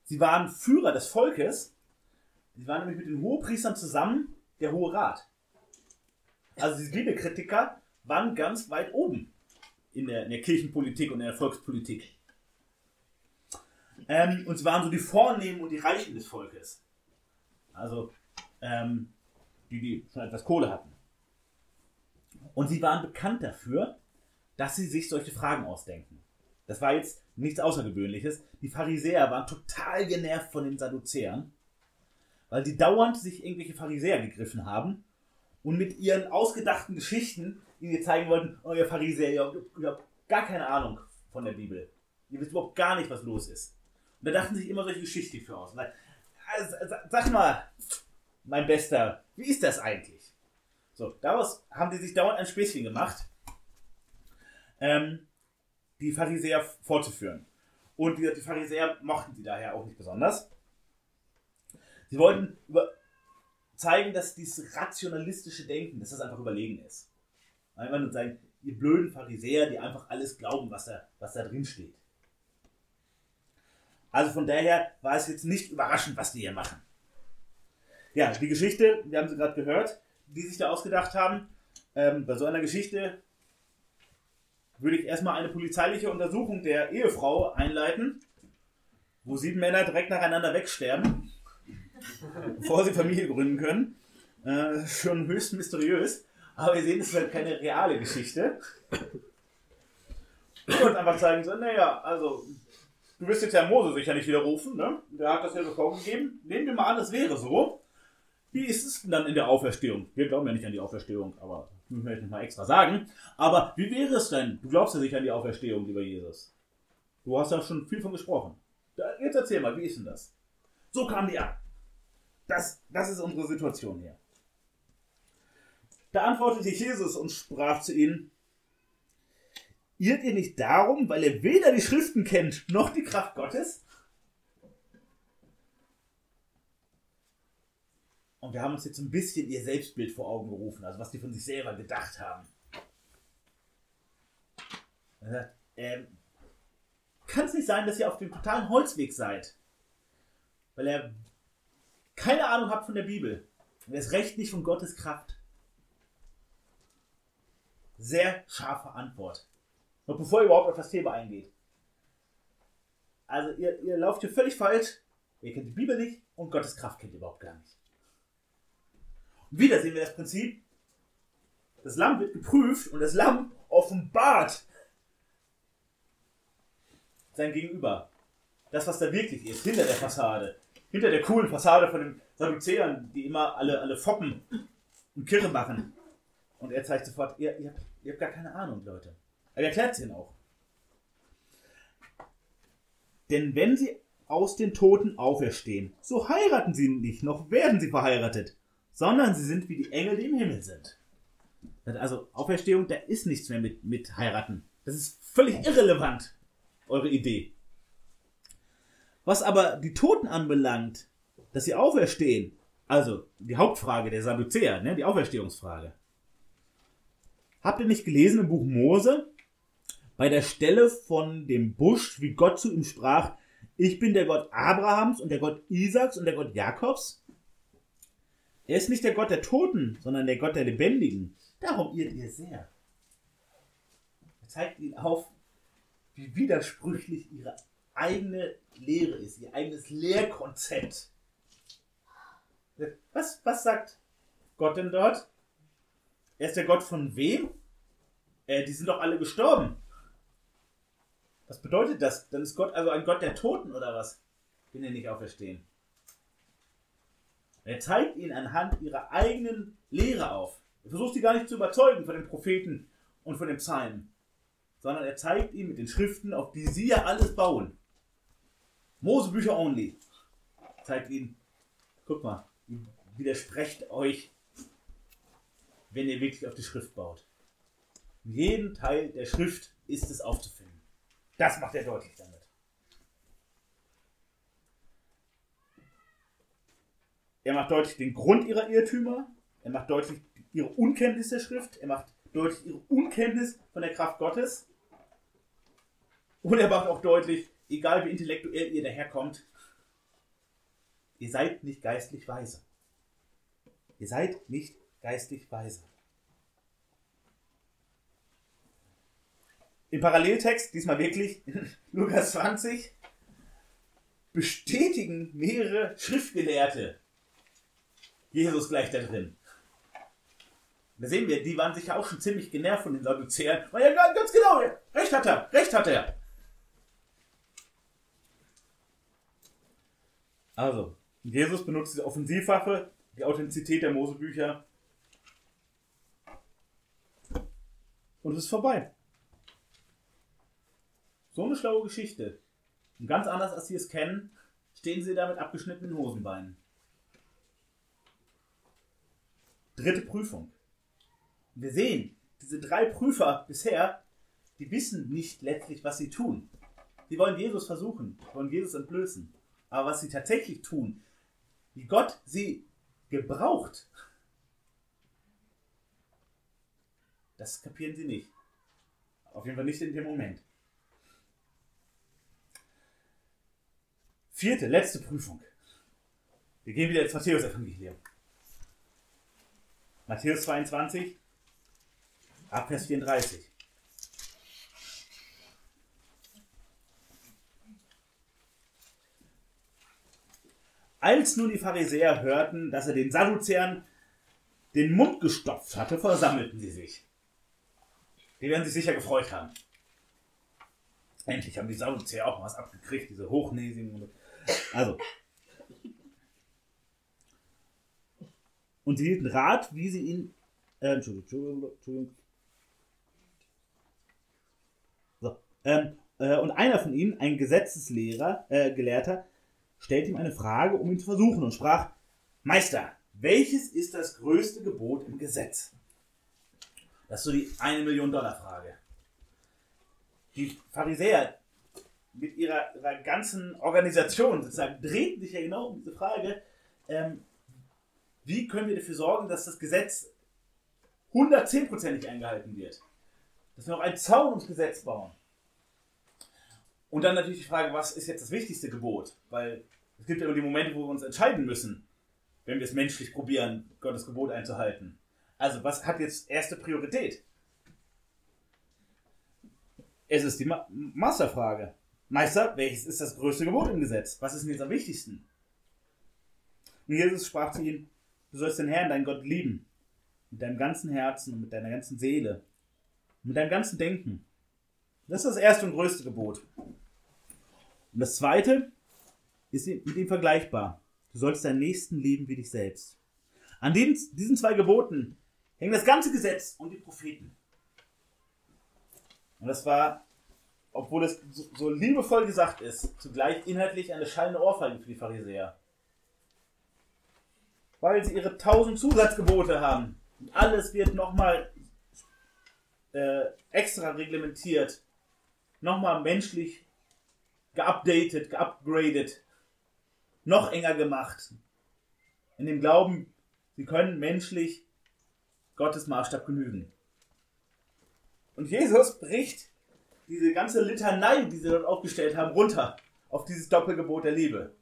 sie waren Führer des Volkes. Sie waren nämlich mit den Hohepriestern zusammen der Hohe Rat. Also diese Bibelkritiker waren ganz weit oben in der, in der Kirchenpolitik und in der Volkspolitik. Ähm, und sie waren so die Vornehmen und die Reichen des Volkes. Also ähm, die, die schon etwas Kohle hatten. Und sie waren bekannt dafür, dass sie sich solche Fragen ausdenken. Das war jetzt nichts Außergewöhnliches. Die Pharisäer waren total genervt von den Sadduzäern, weil die dauernd sich irgendwelche Pharisäer gegriffen haben und mit ihren ausgedachten Geschichten ihnen zeigen wollten, oh ihr Pharisäer, ihr habt, ihr habt gar keine Ahnung von der Bibel. Ihr wisst überhaupt gar nicht, was los ist. Und da dachten sich immer solche Geschichten für aus. Also, sag mal, mein Bester, wie ist das eigentlich? So, daraus haben die sich dauernd ein Späßchen gemacht. Ähm, die Pharisäer vorzuführen. Und die, die Pharisäer mochten sie daher auch nicht besonders. Sie wollten über, zeigen, dass dieses rationalistische Denken, dass das einfach überlegen ist. Einfach nur sagen, ihr blöden Pharisäer, die einfach alles glauben, was da, was da drin steht. Also von daher war es jetzt nicht überraschend, was die hier machen. Ja, die Geschichte, wir haben sie gerade gehört, die sich da ausgedacht haben. Ähm, bei so einer Geschichte würde ich erstmal eine polizeiliche Untersuchung der Ehefrau einleiten, wo sieben Männer direkt nacheinander wegsterben, bevor sie Familie gründen können. Äh, schon höchst mysteriös. Aber wir sehen, es ist halt keine reale Geschichte. Und einfach zeigen so, naja, also, du wirst jetzt ja Mose sicher nicht widerrufen, ne? Der hat das ja so vorgegeben. Nehmen wir mal an, es wäre so. Wie ist es denn dann in der Auferstehung? Wir glauben ja nicht an die Auferstehung, aber müssen wir nicht mal extra sagen. Aber wie wäre es denn? Du glaubst ja nicht an die Auferstehung, lieber Jesus. Du hast ja schon viel von gesprochen. Jetzt erzähl mal, wie ist denn das? So kam die an. Das, das ist unsere Situation hier. Da antwortete Jesus und sprach zu ihnen, Irrt ihr nicht darum, weil ihr weder die Schriften kennt, noch die Kraft Gottes? Und wir haben uns jetzt ein bisschen ihr Selbstbild vor Augen gerufen, also was die von sich selber gedacht haben. Ähm, Kann es nicht sein, dass ihr auf dem totalen Holzweg seid? Weil er keine Ahnung habt von der Bibel. Und erst recht nicht von Gottes Kraft. Sehr scharfe Antwort. Noch bevor ihr überhaupt auf das Thema eingeht. Also ihr, ihr lauft hier völlig falsch. Ihr kennt die Bibel nicht und Gottes Kraft kennt ihr überhaupt gar nicht. Und wieder sehen wir das Prinzip, das Lamm wird geprüft und das Lamm offenbart sein Gegenüber. Das, was da wirklich ist, hinter der Fassade. Hinter der coolen Fassade von den Sadduzäern, die immer alle, alle foppen und Kirre machen. Und er zeigt sofort, ihr, ihr, habt, ihr habt gar keine Ahnung, Leute. Er erklärt es ihnen auch. Denn wenn sie aus den Toten auferstehen, so heiraten sie nicht, noch werden sie verheiratet, sondern sie sind wie die Engel, die im Himmel sind. Also Auferstehung, da ist nichts mehr mit, mit heiraten. Das ist völlig irrelevant, eure Idee. Was aber die Toten anbelangt, dass sie auferstehen, also die Hauptfrage der Sadduzäer, ne, die Auferstehungsfrage. Habt ihr nicht gelesen im Buch Mose? Bei der Stelle von dem Busch, wie Gott zu ihm sprach, ich bin der Gott Abrahams und der Gott Isaaks und der Gott Jakobs. Er ist nicht der Gott der Toten, sondern der Gott der Lebendigen. Darum irrt ihr sehr. Er zeigt ihnen auf, wie widersprüchlich ihre eigene Lehre ist, ihr eigenes Lehrkonzept. Was, was sagt Gott denn dort? Er ist der Gott von wem? Äh, die sind doch alle gestorben. Was bedeutet das? Dann ist Gott also ein Gott der Toten oder was? Bin ihr nicht auferstehen. Er zeigt ihnen anhand ihrer eigenen Lehre auf. Er versucht sie gar nicht zu überzeugen von den Propheten und von den Psalmen, sondern er zeigt ihnen mit den Schriften, auf die sie ja alles bauen. Mosebücher only. Zeigt ihnen, guck mal, widersprecht euch, wenn ihr wirklich auf die Schrift baut. In jedem Teil der Schrift ist es aufzufinden. Das macht er deutlich damit. Er macht deutlich den Grund ihrer Irrtümer. Er macht deutlich ihre Unkenntnis der Schrift. Er macht deutlich ihre Unkenntnis von der Kraft Gottes. Und er macht auch deutlich, egal wie intellektuell ihr daherkommt, ihr seid nicht geistlich weise. Ihr seid nicht geistlich weise. Im Paralleltext, diesmal wirklich, Lukas 20, bestätigen mehrere Schriftgelehrte Jesus gleich da drin. Da sehen wir, die waren sicher auch schon ziemlich genervt von den Sadduzäern. Weil ja, ganz genau, recht hat er, recht hat er. Also, Jesus benutzt diese Offensivwaffe, die Authentizität der Mosebücher. Und es ist vorbei. So eine schlaue Geschichte. Und ganz anders, als Sie es kennen, stehen Sie da mit abgeschnittenen Hosenbeinen. Dritte Prüfung. Wir sehen, diese drei Prüfer bisher, die wissen nicht letztlich, was sie tun. Sie wollen Jesus versuchen, wollen Jesus entblößen. Aber was sie tatsächlich tun, wie Gott sie gebraucht, das kapieren sie nicht. Auf jeden Fall nicht in dem Moment. Vierte, letzte Prüfung. Wir gehen wieder ins Matthäus-Evangelium. Matthäus 22, ab Vers 34. Als nun die Pharisäer hörten, dass er den Sadduzäern den Mund gestopft hatte, versammelten sie sich. Die werden sich sicher gefreut haben. Endlich haben die Sadduzäer auch was abgekriegt, diese Hochnäsigen. Also. Und sie hielten Rat, wie sie ihn. Äh, Entschuldigung, Entschuldigung. So. Ähm, äh, und einer von ihnen, ein Gesetzeslehrer, äh, Gelehrter, stellte ihm eine Frage, um ihn zu versuchen, und sprach: Meister, welches ist das größte Gebot im Gesetz? Das ist so die eine Million Dollar Frage. Die Pharisäer mit ihrer, ihrer ganzen Organisation sozusagen drehten sich ja genau um diese Frage, ähm, wie können wir dafür sorgen, dass das Gesetz 110%ig eingehalten wird? Dass wir noch einen Zaun ums Gesetz bauen. Und dann natürlich die Frage, was ist jetzt das wichtigste Gebot? Weil es gibt ja immer die Momente, wo wir uns entscheiden müssen. wenn wir es menschlich probieren, Gottes Gebot einzuhalten. Also, was hat jetzt erste Priorität? Es ist die Ma Masterfrage. Meister, welches ist das größte Gebot im Gesetz? Was ist denn jetzt am wichtigsten? Und Jesus sprach zu ihm, du sollst den Herrn, deinen Gott, lieben. Mit deinem ganzen Herzen und mit deiner ganzen Seele. Mit deinem ganzen Denken. Das ist das erste und größte Gebot. Und das zweite ist mit ihm vergleichbar. Du sollst deinen Nächsten lieben wie dich selbst. An diesen zwei Geboten hängen das ganze Gesetz und die Propheten. Und das war, obwohl es so, liebevoll gesagt ist, zugleich inhaltlich eine schallende Ohrfeige für die Pharisäer. Weil sie ihre tausend Zusatzgebote haben. Und alles wird nochmal äh, extra reglementiert. Nochmal menschlich geupdatet, geupgradet noch enger gemacht. In dem Glauben, sie können menschlich Gottes Maßstab genügen. Und Jesus bricht diese ganze Litanei, die sie dort aufgestellt haben, runter auf dieses Doppelgebot der Liebe.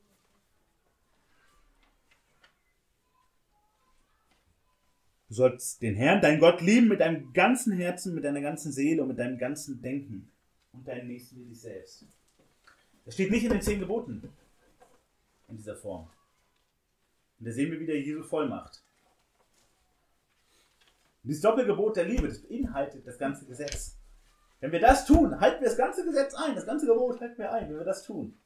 Du sollst den Herrn, dein Gott, lieben mit deinem ganzen Herzen, mit deiner ganzen Seele und mit deinem ganzen Denken und deinen Nächsten wie dich selbst. Das steht nicht in den zehn Geboten in dieser Form. Und da sehen wir wieder Jesu Vollmacht. Dieses Doppelgebot der Liebe, das beinhaltet das ganze Gesetz. Wenn wir das tun, halten wir das ganze Gesetz ein, das ganze Gebot halten wir ein, wenn wir das tun.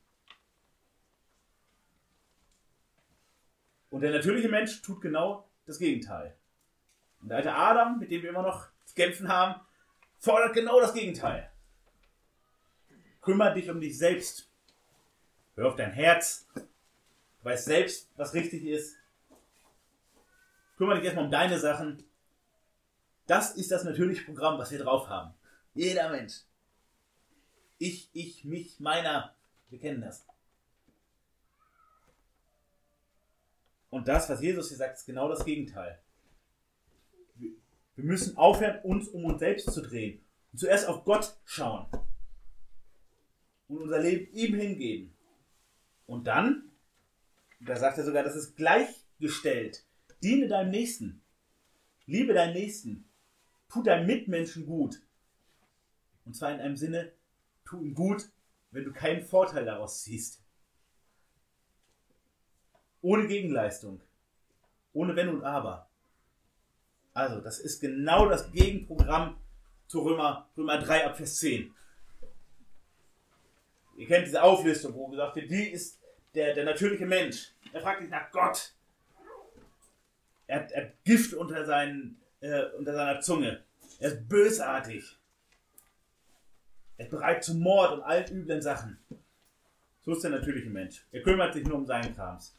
Und der natürliche Mensch tut genau das Gegenteil. Und der alte Adam, mit dem wir immer noch zu kämpfen haben, fordert genau das Gegenteil. Kümmere dich um dich selbst. Hör auf dein Herz. Du weißt selbst, was richtig ist. Kümmere dich erstmal um deine Sachen. Das ist das natürliche Programm, was wir drauf haben. Jeder Mensch. Ich, ich, mich, meiner. Wir kennen das. Und das, was Jesus hier sagt, ist genau das Gegenteil. Wir müssen aufhören, uns um uns selbst zu drehen. Und zuerst auf Gott schauen. Und unser Leben ihm hingeben. Und dann da sagt er sogar, das ist gleichgestellt. Diene deinem Nächsten. Liebe deinen Nächsten. Tu deinem Mitmenschen gut. Und zwar in einem Sinne, tu ihm gut, wenn du keinen Vorteil daraus ziehst. Ohne Gegenleistung. Ohne Wenn und Aber. Also, das ist genau das Gegenprogramm zu Römer, Römer 3 ab Vers 10. Ihr kennt diese Auflistung, wo gesagt wird, die ist der, der natürliche Mensch, er fragt nicht nach Gott. Er hat, er hat Gift unter, seinen, äh, unter seiner Zunge. Er ist bösartig. Er ist bereit zum Mord und allen üblen Sachen. So ist der natürliche Mensch. Er kümmert sich nur um seinen Krams.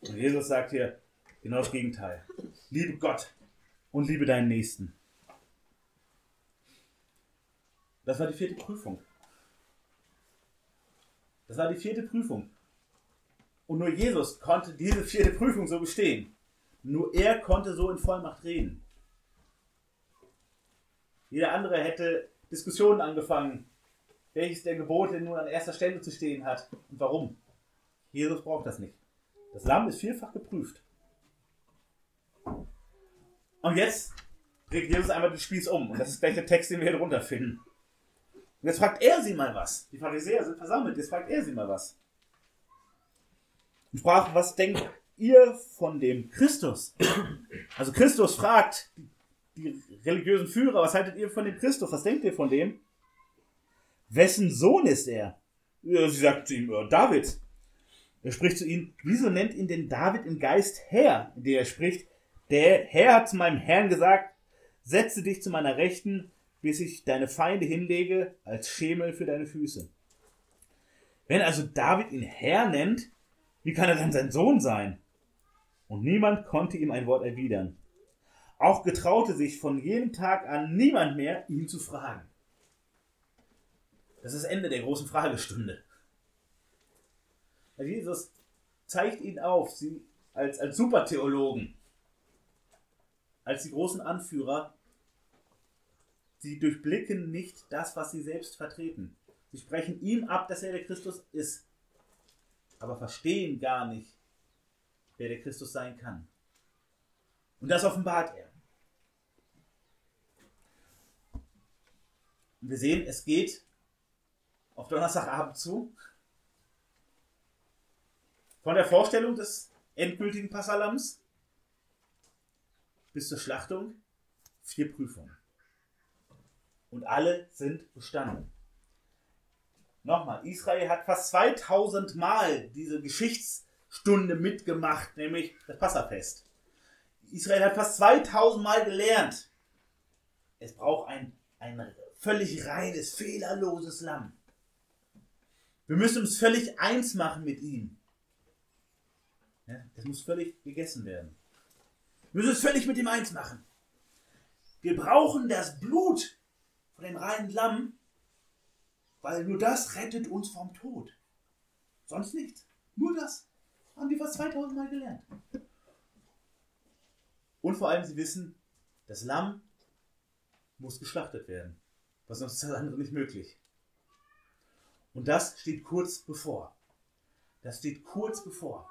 Und Jesus sagt hier genau das Gegenteil. Liebe Gott und liebe deinen Nächsten. Das war die vierte Prüfung. Das war die vierte Prüfung. Und nur Jesus konnte diese vierte Prüfung so bestehen. Nur er konnte so in Vollmacht reden. Jeder andere hätte Diskussionen angefangen, welches der Gebote nun an erster Stelle zu stehen hat und warum. Jesus braucht das nicht. Das Lamm ist vielfach geprüft. Und jetzt dreht Jesus einmal den Spieß um. Und das ist gleich der Text, den wir hier drunter finden. Und jetzt fragt er sie mal was. Die Pharisäer sind versammelt. Jetzt fragt er sie mal was und sprach, was denkt ihr von dem Christus? Also Christus fragt die religiösen Führer, was haltet ihr von dem Christus? Was denkt ihr von dem? Wessen Sohn ist er? Sie sagt zu ihm, David. Er spricht zu ihnen, wieso nennt ihn denn David im Geist Herr, in der er spricht, der Herr hat zu meinem Herrn gesagt, setze dich zu meiner Rechten, bis ich deine Feinde hinlege als Schemel für deine Füße. Wenn also David ihn Herr nennt, wie kann er denn sein Sohn sein? Und niemand konnte ihm ein Wort erwidern. Auch getraute sich von jenem Tag an niemand mehr, ihn zu fragen. Das ist das Ende der großen Fragestunde. Jesus zeigt ihnen auf, sie als, als Supertheologen, als die großen Anführer, sie durchblicken nicht das, was sie selbst vertreten. Sie sprechen ihm ab, dass er der Christus ist aber verstehen gar nicht, wer der Christus sein kann. Und das offenbart er. Und wir sehen, es geht auf Donnerstagabend zu. Von der Vorstellung des endgültigen Passalams bis zur Schlachtung vier Prüfungen. Und alle sind bestanden. Nochmal, Israel hat fast 2000 Mal diese Geschichtsstunde mitgemacht, nämlich das Passafest. Israel hat fast 2000 Mal gelernt. Es braucht ein, ein völlig reines, fehlerloses Lamm. Wir müssen uns völlig eins machen mit ihm. Ja, das muss völlig gegessen werden. Wir müssen es völlig mit ihm eins machen. Wir brauchen das Blut von dem reinen Lamm, weil nur das rettet uns vom Tod. Sonst nichts. Nur das. Haben die fast 2000 Mal gelernt. Und vor allem, sie wissen, das Lamm muss geschlachtet werden. Was sonst ist das andere nicht möglich. Und das steht kurz bevor. Das steht kurz bevor.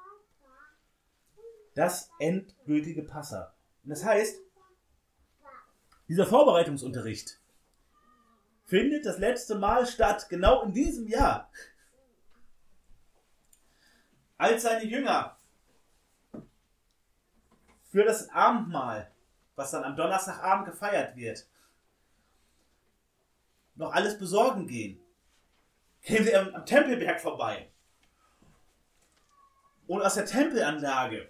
Das endgültige Passa. Und das heißt, dieser Vorbereitungsunterricht findet das letzte Mal statt, genau in diesem Jahr. Als seine Jünger für das Abendmahl, was dann am Donnerstagabend gefeiert wird, noch alles besorgen gehen, kämen sie am, Tempelberg vorbei. Und aus der Tempelanlage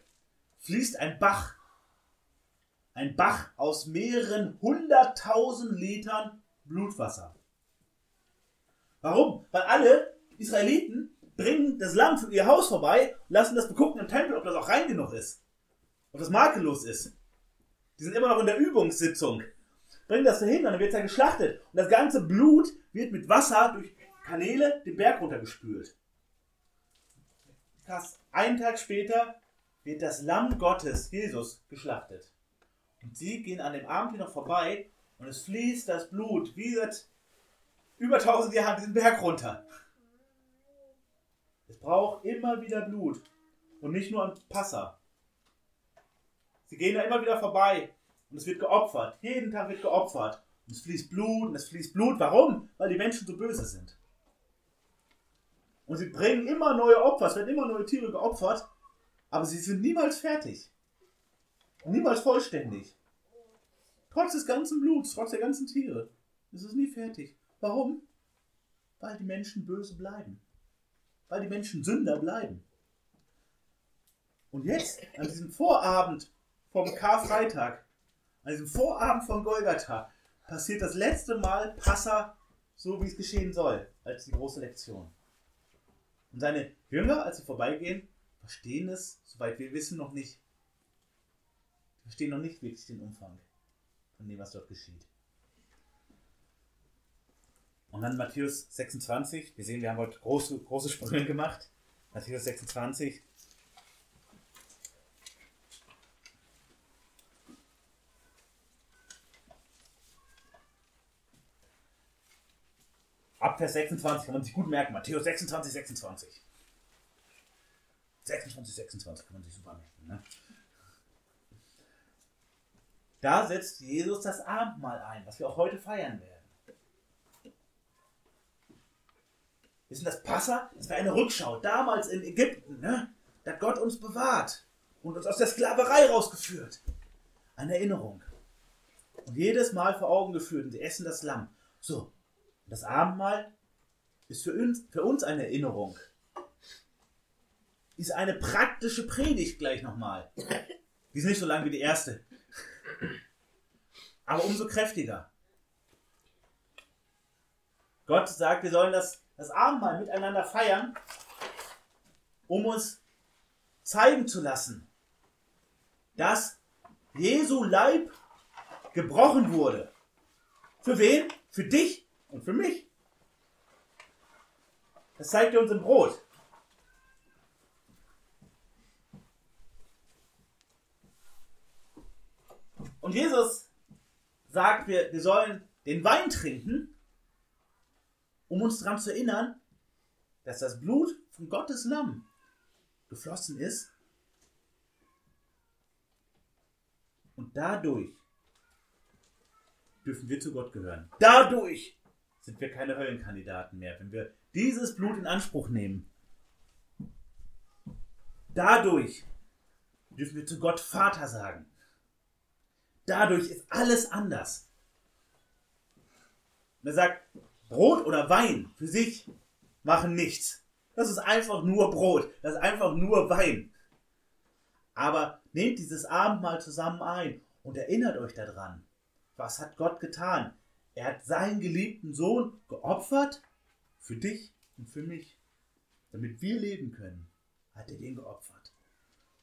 fließt ein Bach. Ein Bach aus mehreren hunderttausend Litern Blutwasser. Warum? Weil alle Israeliten bringen das Lamm für ihr Haus vorbei und lassen das begucken im Tempel, ob das auch rein genug ist. Ob das makellos ist. Die sind immer noch in der Übungssitzung. Bringen das dahin, dann wird es ja geschlachtet. Und das ganze Blut wird mit Wasser durch Kanäle den Berg runtergespült. Krass. Einen Tag später wird das Lamm Gottes, Jesus, geschlachtet. Und sie gehen an dem Abend hier noch vorbei und es fließt das Blut wie seit über tausend Jahren diesen Berg runter. Es braucht immer wieder Blut. Und nicht nur an Passa. Sie gehen da immer wieder vorbei und es wird geopfert. Jeden Tag wird geopfert. Und es fließt Blut und es fließt Blut. Warum? Weil die Menschen so böse sind. Und sie bringen immer neue Opfer, es werden immer neue Tiere geopfert, aber sie sind niemals fertig. Niemals vollständig. Trotz des ganzen Bluts, trotz der ganzen Tiere. ist Es nie fertig. Warum? Weil die Menschen böse bleiben. Weil die Menschen Sünder bleiben. Und jetzt, an diesem Vorabend vom Karfreitag, an diesem Vorabend von Golgatha, passiert das letzte Mal Passa so, wie es geschehen soll, als die große Lektion. Und seine Jünger, als sie vorbeigehen, verstehen es, soweit wir wissen, noch nicht. Sie verstehen noch nicht wirklich den Umfang von dem, was dort geschieht. Und dann Matthäus 26. Wir sehen, wir haben heute große, große Sprünge gemacht. Matthäus 26. Vers 26 kann man sich gut merken. Matthäus 26, 26. 26, 26 kann man sich super merken. Ne? Da setzt Jesus das Abendmahl ein, was wir auch heute feiern werden. Wissen das Passa? Das war eine Rückschau. Damals in Ägypten, ne? da hat Gott uns bewahrt und uns aus der Sklaverei rausgeführt. Eine Erinnerung. Und jedes Mal vor Augen geführt und sie essen das Lamm. So, das Abendmahl ist für uns, für uns eine Erinnerung. Ist eine praktische Predigt gleich nochmal. Die ist nicht so lang wie die erste. Aber umso kräftiger. Gott sagt, wir sollen das, das Abendmahl miteinander feiern, um uns zeigen zu lassen, dass Jesu Leib gebrochen wurde. Für wen? Für dich und für mich. Das zeigt er uns im Brot. Und Jesus sagt, wir, wir sollen den Wein trinken, um uns daran zu erinnern, dass das Blut von Gottes Lamm geflossen ist, Und dadurch dürfen wir zu Gott gehören. Dadurch sind wir keine Höllenkandidaten mehr, wenn wir dieses Blut in Anspruch nehmen. Dadurch dürfen wir zu Gott Vater sagen. Dadurch ist alles anders. Und er sagt, Brot oder Wein für sich machen nichts. Das ist einfach nur Brot. Das ist einfach nur Wein. Aber nehmt dieses Abendmahl zusammen ein und erinnert euch daran. Was hat Gott getan? Er hat seinen geliebten Sohn geopfert für dich und für mich. Damit wir leben können, hat er den geopfert.